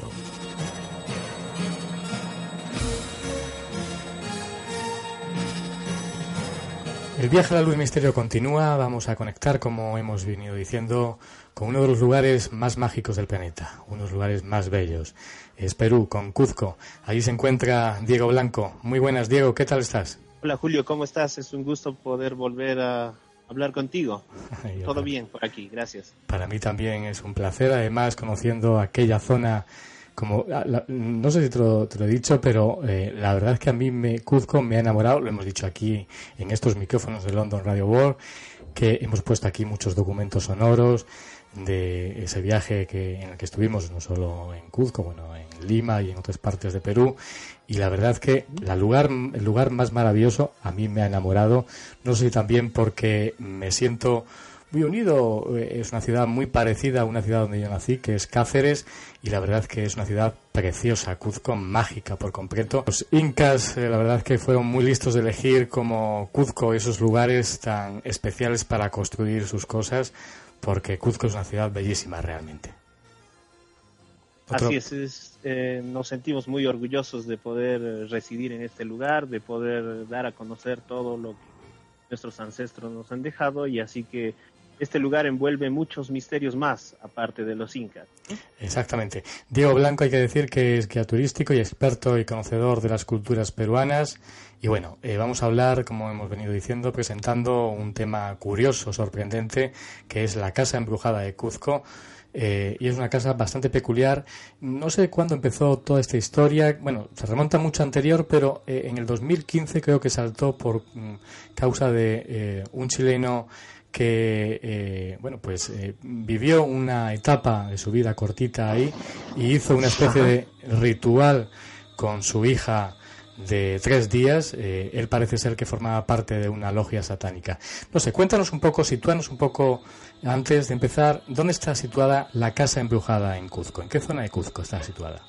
El viaje a la luz del misterio continúa. Vamos a conectar, como hemos venido diciendo, con uno de los lugares más mágicos del planeta, uno de los lugares más bellos. Es Perú, con Cuzco. Allí se encuentra Diego Blanco. Muy buenas, Diego. ¿Qué tal estás? Hola, Julio. ¿Cómo estás? Es un gusto poder volver a, hablar contigo. *laughs* Todo bien por aquí, gracias. Para mí también es un placer, además conociendo aquella zona como ah, no sé si te lo, he dicho, pero eh, la verdad es que a mí me Cuzco me ha enamorado, lo hemos dicho aquí en estos micrófonos de London Radio World, que hemos puesto aquí muchos documentos sonoros de ese viaje que en el que estuvimos no solo en Cuzco, bueno, en Lima y en otras partes de Perú y la verdad que la lugar, el lugar más maravilloso a mí me ha enamorado, no sé si también porque me siento muy unido, eh, es una ciudad muy parecida a una ciudad donde yo nací, que es Cáceres, y la verdad que es una ciudad preciosa, Cuzco mágica por completo. Los incas, eh, la verdad que fueron muy listos de elegir como Cuzco esos lugares tan especiales para construir sus cosas, porque Cuzco es una ciudad bellísima realmente. Así es, eh, nos sentimos muy orgullosos de poder residir en este lugar, de poder dar a conocer todo lo que nuestros ancestros nos han dejado y así que este lugar envuelve muchos misterios más, aparte de los incas. Exactamente. Diego Blanco hay que decir que es guía turístico y experto y conocedor de las culturas peruanas. Y bueno, eh, vamos a hablar, como hemos venido diciendo, presentando un tema curioso, sorprendente, que es la Casa Embrujada de Cuzco. Eh, y es una casa bastante peculiar. No sé cuándo empezó toda esta historia. Bueno, se remonta mucho anterior, pero eh, en el 2015 creo que saltó por mm, causa de un chileno que eh, bueno pues eh, vivió una etapa de su vida cortita ahí y hizo una especie de ritual con su hija de tres días. Eh, él parece ser que formaba parte de una logia satánica. No sé, cuéntanos un poco, sitúanos un poco antes de empezar, ¿dónde está situada la casa embrujada en Cuzco? ¿En qué zona de Cuzco está situada?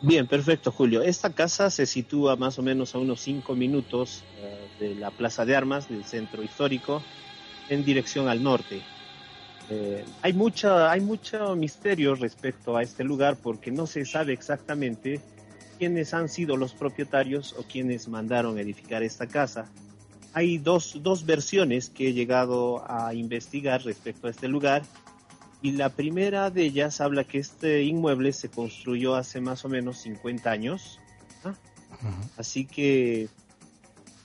Bien, perfecto, Julio. Esta casa se sitúa más o menos a unos cinco minutos de la Plaza de Armas del centro histórico en dirección al norte. Eh, hay, mucha, hay mucho misterio respecto a este lugar porque no se sabe exactamente quiénes han sido los propietarios o quienes mandaron edificar esta casa. Hay dos, dos versiones que he llegado a investigar respecto a este lugar y la primera de ellas habla que este inmueble se construyó hace más o menos 50 años. Así que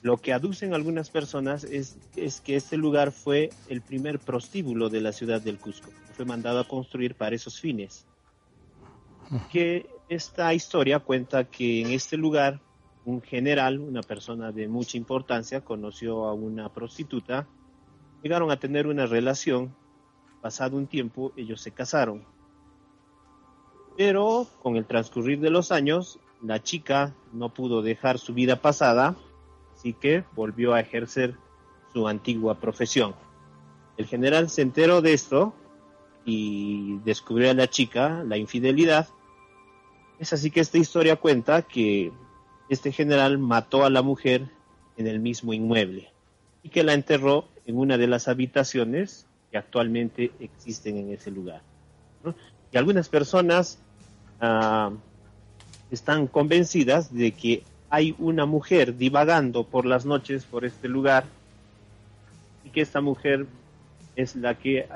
lo que aducen algunas personas es, es, que este lugar fue el primer prostíbulo de la ciudad del Cusco. Fue mandado a construir para esos fines. Que esta historia cuenta que en este lugar un general, una persona de mucha importancia, conoció a una prostituta. Llegaron a tener una relación. Pasado un tiempo, ellos se casaron. Pero con el transcurrir de los años, la chica no pudo dejar su vida pasada así que volvió a ejercer su antigua profesión. El general se enteró de esto y descubrió a la chica la infidelidad. Es así que esta historia cuenta que este general mató a la mujer en el mismo inmueble y que la enterró en una de las habitaciones que actualmente existen en ese lugar. Y algunas personas ah, están convencidas de que hay una mujer divagando por las noches por este lugar y que esta mujer es la que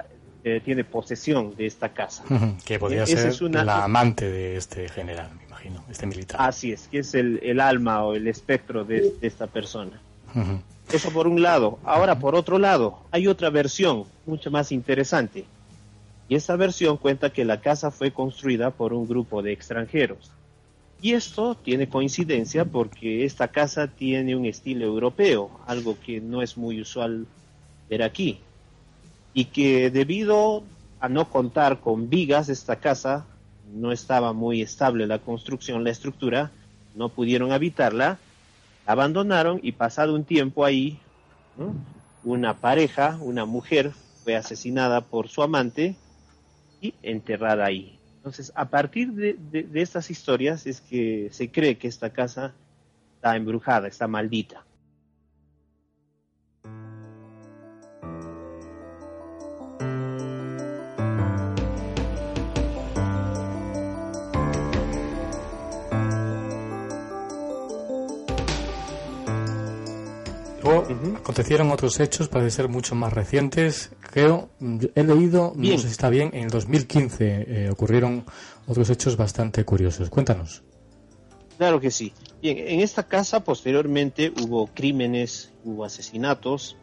eh, tiene posesión de esta casa. *laughs* que podría ser la amante de este general, me imagino, este militar. Así es, que es el, alma o el espectro de, esta persona. Eso por un lado. Ahora, por otro lado, hay otra versión mucho más interesante. Y esta versión cuenta que la casa fue construida por un grupo de extranjeros y esto tiene coincidencia porque esta casa tiene un estilo europeo, algo que no es muy usual ver aquí. Y que debido a no contar con vigas, esta casa no estaba muy estable la construcción, la estructura, no pudieron habitarla, abandonaron y pasado un tiempo ahí, una pareja, una mujer, fue asesinada por su amante y enterrada ahí. Entonces, a partir de, estas historias es que se cree que esta casa está embrujada, está maldita. Acontecieron otros hechos, parece ser mucho más recientes. Creo, he leído, no sé si está bien, en el 2015 eh, ocurrieron otros hechos bastante curiosos. Cuéntanos. Claro que sí. Bien, en esta casa posteriormente hubo crímenes, hubo asesinatos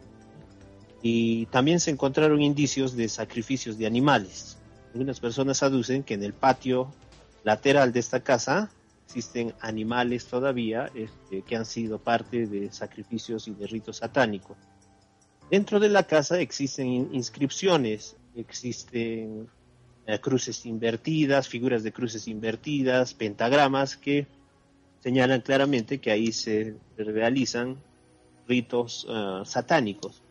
y también se encontraron indicios de sacrificios de animales. Algunas personas aducen que en el patio lateral de esta casa existen animales todavía este, que han sido parte de sacrificios y de ritos satánicos. Dentro de la casa existen inscripciones, existen eh, cruces invertidas, figuras de cruces invertidas, pentagramas que señalan claramente que ahí se realizan ritos eh, satánicos.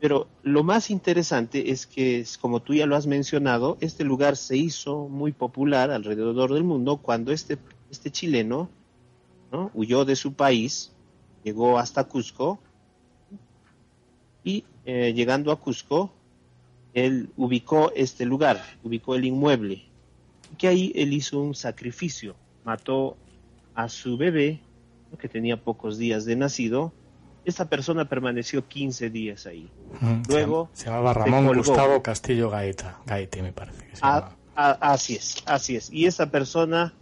Pero lo más interesante es que, como tú ya lo has mencionado, este lugar se hizo muy popular alrededor del mundo cuando este este chileno ¿no? huyó de su país, llegó hasta Cusco y eh, llegando a Cusco, él ubicó este lugar, ubicó el inmueble, que ahí él hizo un sacrificio, mató a su bebé, que tenía pocos días de nacido, esta persona permaneció 15 días ahí. Luego se, llamaba Ramón Gustavo Castillo Gaeta, Gaete me parece. Ah, ah, así es, así es. Y esa persona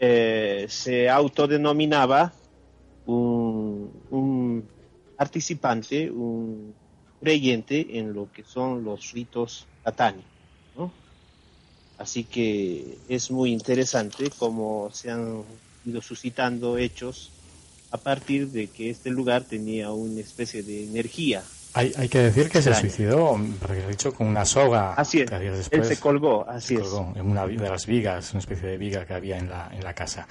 eh, se autodenominaba un, un participante, un creyente en lo que son los ritos satánicos. Así que es muy interesante cómo se han ido suscitando hechos a partir de que este lugar tenía una especie de energía hay, hay que decir que se suicidó, porque he dicho, con una soga. Así es. él se colgó, así se colgó En una de las vigas, una especie de viga que había en la, en la casa.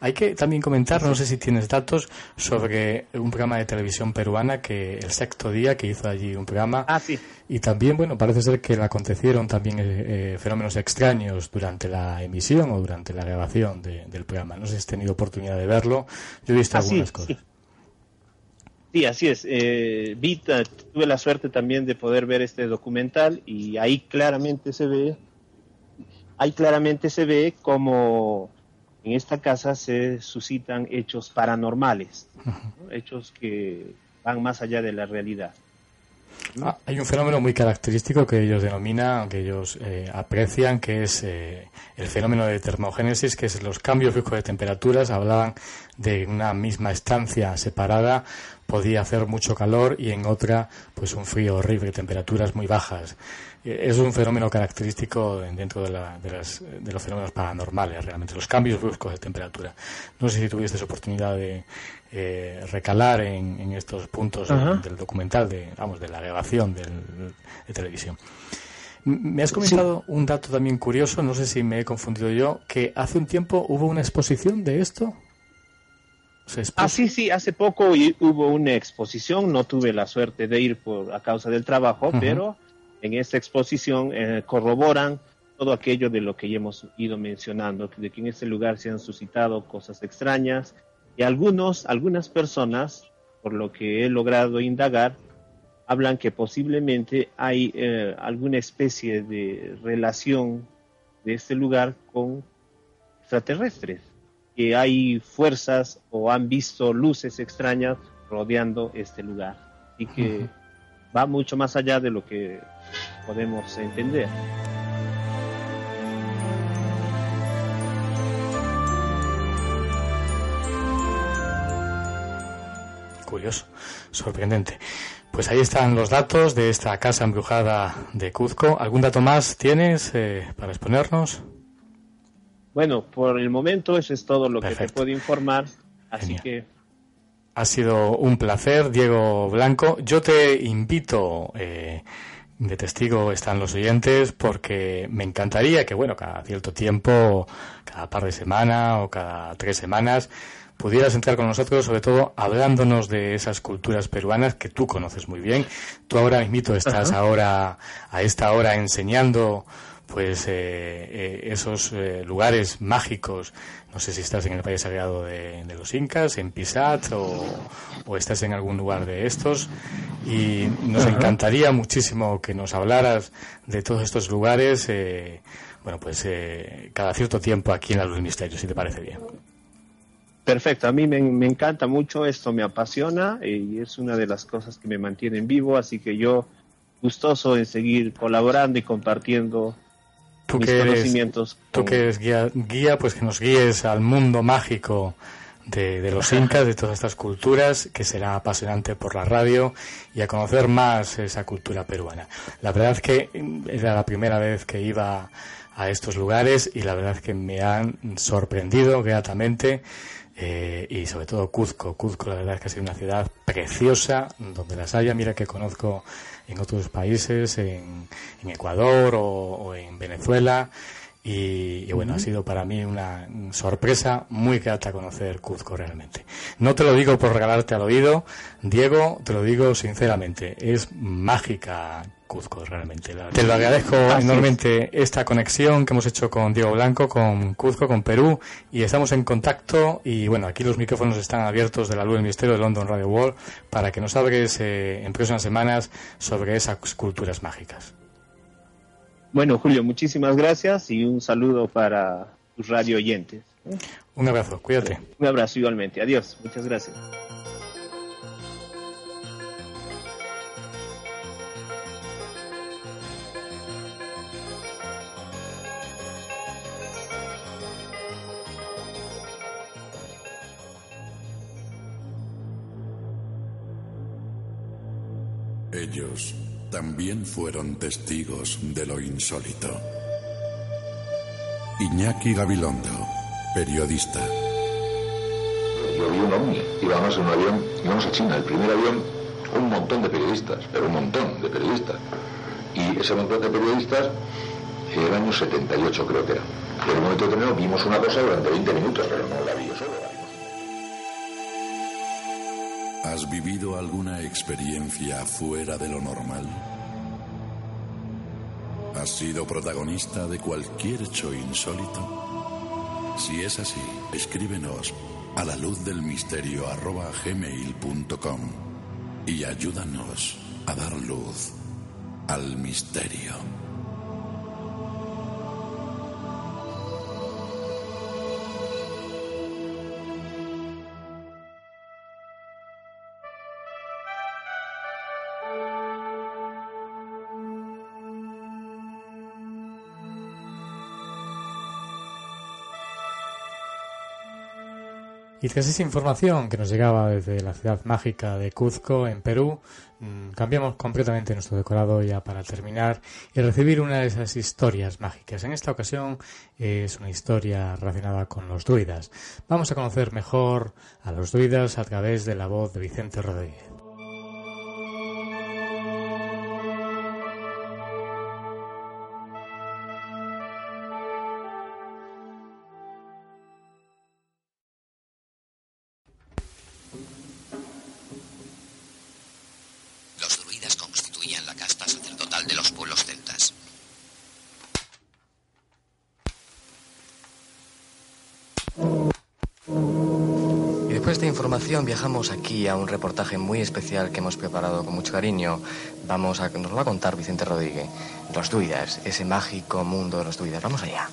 Hay que también comentar, no sé si tienes datos, sobre un programa de televisión peruana que el sexto día que hizo allí un programa. Ah, sí. Y también, bueno, parece ser que le acontecieron también eh, eh, fenómenos extraños durante la emisión o durante la grabación del programa. No sé si has tenido oportunidad de verlo. Yo he visto ah, algunas cosas. Sí, así es. Eh, tuve la suerte también de poder ver este documental y ahí claramente se ve, ahí claramente se ve como en esta casa se suscitan hechos paranormales, hechos que van más allá de la realidad. Ah, hay un fenómeno muy característico que ellos denominan, que ellos eh, aprecian, que es eh, el fenómeno de termogénesis, que es los cambios fijos de temperaturas. Hablaban de una misma estancia separada podía hacer mucho calor y en otra pues un frío horrible, temperaturas muy bajas. Eh, es un fenómeno característico dentro de, los fenómenos paranormales, realmente, los cambios bruscos de temperatura. No sé si tuviste oportunidad de eh, recalar en, estos puntos del documental, de, vamos, de la grabación de televisión. Me has comentado un dato también curioso, no sé si me he confundido yo, que hace un tiempo hubo una exposición de esto. Ah, sí, sí, hace poco hubo una exposición, no tuve la suerte de ir por a causa del trabajo, pero en esta exposición eh, corroboran todo aquello de lo que ya hemos ido mencionando, de que en este lugar se han suscitado cosas extrañas y algunos, algunas personas, por lo que he logrado indagar, hablan que posiblemente hay eh, alguna especie de relación de este lugar con extraterrestres que hay fuerzas o han visto luces extrañas rodeando este lugar y que va mucho más allá de lo que podemos entender. Curioso, sorprendente. Pues ahí están los datos de esta casa embrujada de Cuzco. ¿Algún dato más tienes eh, para exponernos? Bueno, por el momento eso es todo lo que te puedo informar, así que... Ha sido un placer, Diego Blanco. Yo te invito, eh, de testigo están los oyentes, porque me encantaría que, bueno, cada cierto tiempo, cada par de semanas o cada tres semanas, pudieras entrar con nosotros, sobre todo hablándonos de esas culturas peruanas que tú conoces muy bien. Tú ahora mismo estás ahora, a esta hora, enseñando pues eh, eh, esos eh, lugares mágicos. No sé si estás en el país sagrado de, los incas, en Pisat o, estás en algún lugar de estos. Y nos encantaría muchísimo que nos hablaras de todos estos lugares, bueno, pues cada cierto tiempo aquí en la Luz Misterio, si te parece bien. Perfecto, a mí me, me, encanta mucho, esto me apasiona y es una de las cosas que me mantienen vivo, así que yo gustoso en seguir colaborando y compartiendo tú que eres, Tú que eres guía, guía, pues que nos guíes al mundo mágico de, los *laughs* incas, de todas estas culturas, que será apasionante por la radio y a conocer más esa cultura peruana. La verdad es que era la primera vez que iba a estos lugares y la verdad es que me han sorprendido gratamente eh, y sobre todo Cuzco. Cuzco la verdad es que ha sido una ciudad preciosa donde las haya. Mira que conozco en otros países, en, Ecuador o, en Venezuela. Y, bueno, ha sido para mí una sorpresa muy grata conocer Cuzco realmente. No te lo digo por regalarte al oído, Diego, te lo digo sinceramente, es mágica Cuzco realmente. Te lo agradezco enormemente esta conexión que hemos hecho con Diego Blanco, con Cuzco, con Perú, y estamos en contacto. Y bueno, aquí los micrófonos están abiertos de la luz del Ministerio de London Radio World para que nos hables eh, en próximas semanas sobre esas culturas mágicas. Bueno, Julio, muchísimas gracias y un saludo para tus radio oyentes. Un abrazo, cuídate. Un abrazo igualmente. Adiós, muchas gracias. Ellos también fueron testigos de lo insólito. Iñaki Gabilondo, periodista. Yo vi un ovni, íbamos en un avión, íbamos a China, el primer avión, un montón de periodistas, pero un montón de periodistas. Y ese montón de periodistas, el año 78 creo que era. En un momento determinado vimos una cosa durante 20 minutos, pero no la vi yo solo. ¿Has vivido alguna experiencia fuera de lo normal? ¿Has sido protagonista de cualquier hecho insólito? Si es así, escríbenos a la luz del misterio arroba gmail.com y ayúdanos a dar luz al misterio. Y tras esa información que nos llegaba desde la ciudad mágica de Cuzco, en Perú, mm, cambiamos completamente nuestro decorado ya para terminar y recibir una de esas historias mágicas. En esta ocasión es una historia relacionada con los druidas. Vamos a conocer mejor a los druidas a través de la voz de Vicente Rodríguez. Viajamos aquí a un reportaje muy especial que hemos preparado con mucho cariño. Vamos a, nos lo va a contar Vicente Rodríguez. Los druidas, ese mágico mundo de los druidas. Vamos allá.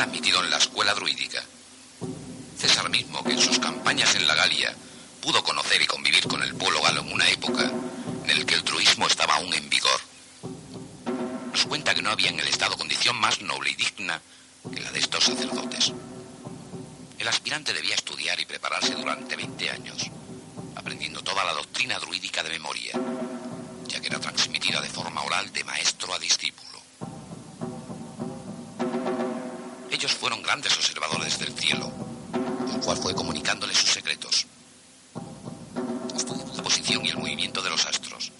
Admitido en la escuela druídica. César mismo, que en sus campañas en la Galia pudo conocer y convivir con el pueblo galo en una época en el que el truismo estaba aún en vigor. Nos cuenta que no había en el Estado condición más noble y digna que la de estos sacerdotes. El aspirante debía estudiar y prepararse durante 20 años, aprendiendo toda la doctrina druídica de memoria, ya que era transmitida de forma oral de maestro a discípulo. Ellos fueron grandes observadores del cielo, el cual fue comunicándoles sus secretos y el movimiento de los astros.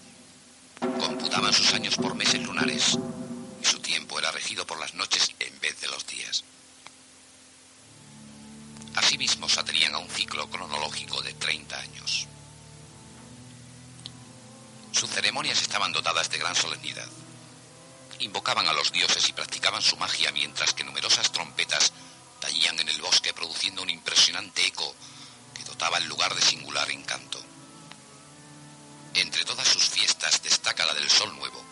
Computaban sus años por meses lunares y su tiempo era regido por las noches en vez de los días. Asimismo se atenían a un ciclo cronológico de 30 años. Sus ceremonias estaban dotadas de gran solemnidad. Invocaban a los dioses y practicaban su magia mientras que numerosas trompetas tañían en el bosque produciendo un impresionante eco que dotaba el lugar de singular encanto. Entre todas sus fiestas destaca la del Sol Nuevo.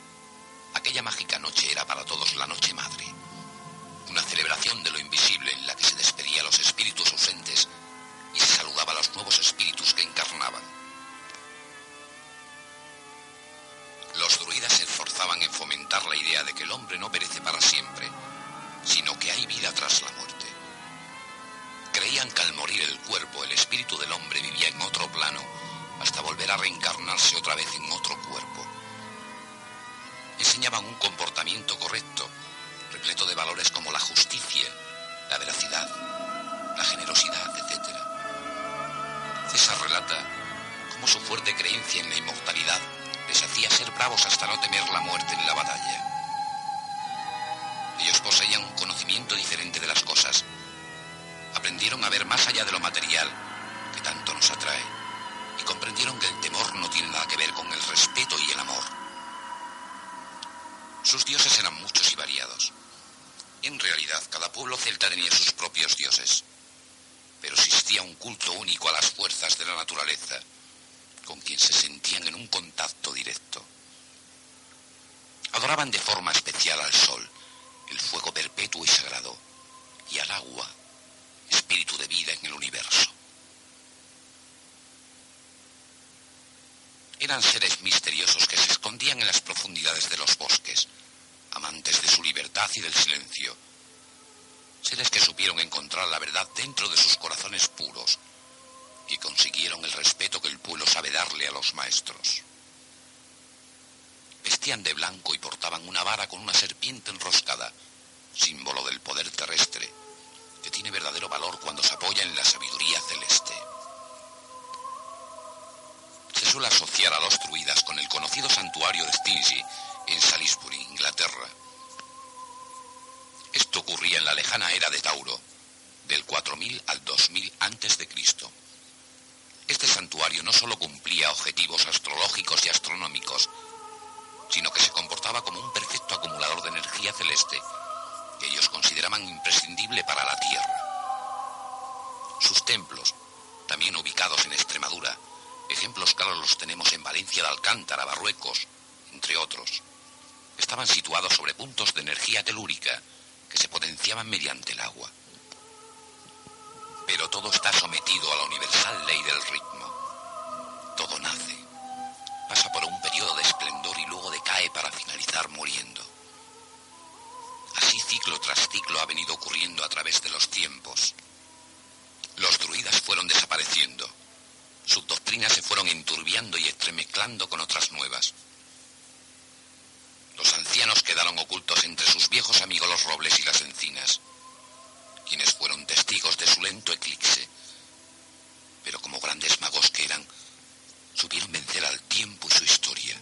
Aquella mágica noche era para todos la Noche Madre, una celebración de lo invisible en la que se despedía a los espíritus ausentes y se saludaba a los nuevos espíritus que encarnaban. En fomentar la idea de que el hombre no perece para siempre, sino que hay vida tras la muerte. Creían que al morir el cuerpo, el espíritu del hombre vivía en otro plano hasta volver a reencarnarse otra vez en otro cuerpo. Enseñaban un comportamiento correcto, repleto de valores como la justicia, la veracidad, la generosidad, etc. César relata cómo su fuerte creencia en la inmortalidad les hacía ser bravos hasta no temer la muerte en la batalla. Ellos poseían un conocimiento diferente de las cosas. Aprendieron a ver más allá de lo material que tanto nos atrae y comprendieron que el temor no tiene nada que ver con el respeto y el amor. Sus dioses eran muchos y variados. En realidad, cada pueblo celta tenía sus propios dioses, pero existía un culto único a las fuerzas de la naturaleza con quien se sentían en un contacto directo. Adoraban de forma especial al sol, el fuego perpetuo y sagrado, y al agua, espíritu de vida en el universo. Eran seres misteriosos que se escondían en las profundidades de los bosques, amantes de su libertad y del silencio. Seres que supieron encontrar la verdad dentro de sus corazones puros y consiguieron el respeto que el pueblo sabe darle a los maestros. Vestían de blanco y portaban una vara con una serpiente enroscada, símbolo del poder terrestre, que tiene verdadero valor cuando se apoya en la sabiduría celeste. Se suele asociar a los druidas con el conocido santuario de Stingy en Salisbury, Inglaterra. Esto ocurría en la lejana era de Tauro, del 4000 al 2000 antes de Cristo. Este santuario no solo cumplía objetivos astrológicos y astronómicos, sino que se comportaba como un perfecto acumulador de energía celeste que ellos consideraban imprescindible para la Tierra. Sus templos, también ubicados en Extremadura, ejemplos claros los tenemos en Valencia de Alcántara, Barruecos, entre otros, estaban situados sobre puntos de energía telúrica que se potenciaban mediante el agua. Todo está sometido a la universal ley del ritmo. Todo nace, pasa por un periodo de esplendor y luego decae para finalizar muriendo. Así ciclo tras ciclo ha venido ocurriendo a través de los tiempos. Los druidas fueron desapareciendo. Sus doctrinas se fueron enturbiando y entremezclando con otras nuevas. Los ancianos quedaron ocultos entre sus viejos amigos los robles y las encinas quienes fueron testigos de su lento eclipse. Pero como grandes magos que eran, supieron vencer al tiempo y su historia.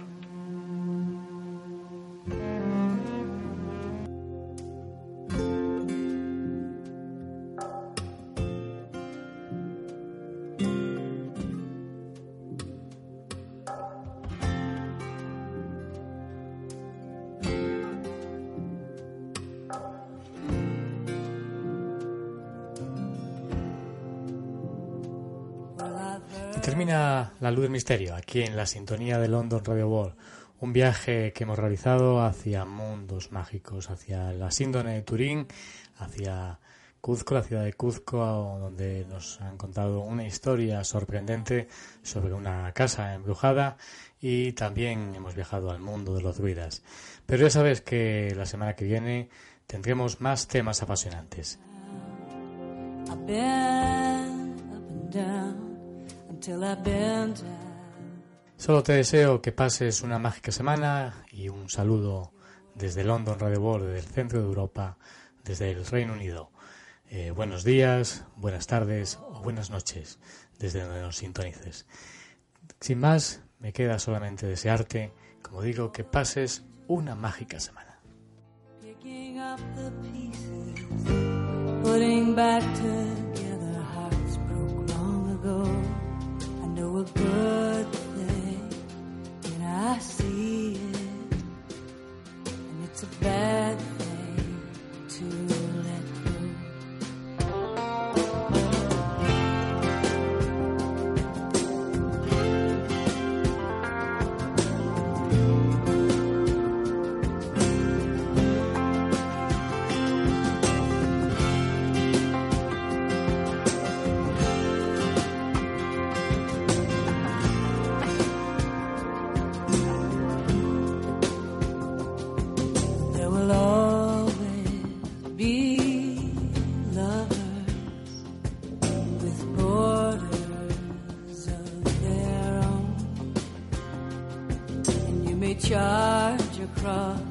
Luz del Misterio, aquí en la sintonía de London Radio World. Un viaje que hemos realizado hacia mundos mágicos, hacia la síndrome de Turín, hacia Cuzco, la ciudad de Cuzco, donde nos han contado una historia sorprendente sobre una casa embrujada y también hemos viajado al mundo de los druidas. Pero ya sabes que la semana que viene tendremos más temas apasionantes. Solo te deseo que pases una mágica semana y un saludo desde London Radio World, desde el centro de Europa, desde el Reino Unido. Eh, buenos días, buenas tardes o buenas noches desde donde nos sintonices. Sin más, me queda solamente desearte, como digo, que pases una mágica semana. A good thing I see it, and it's a bad thing cross.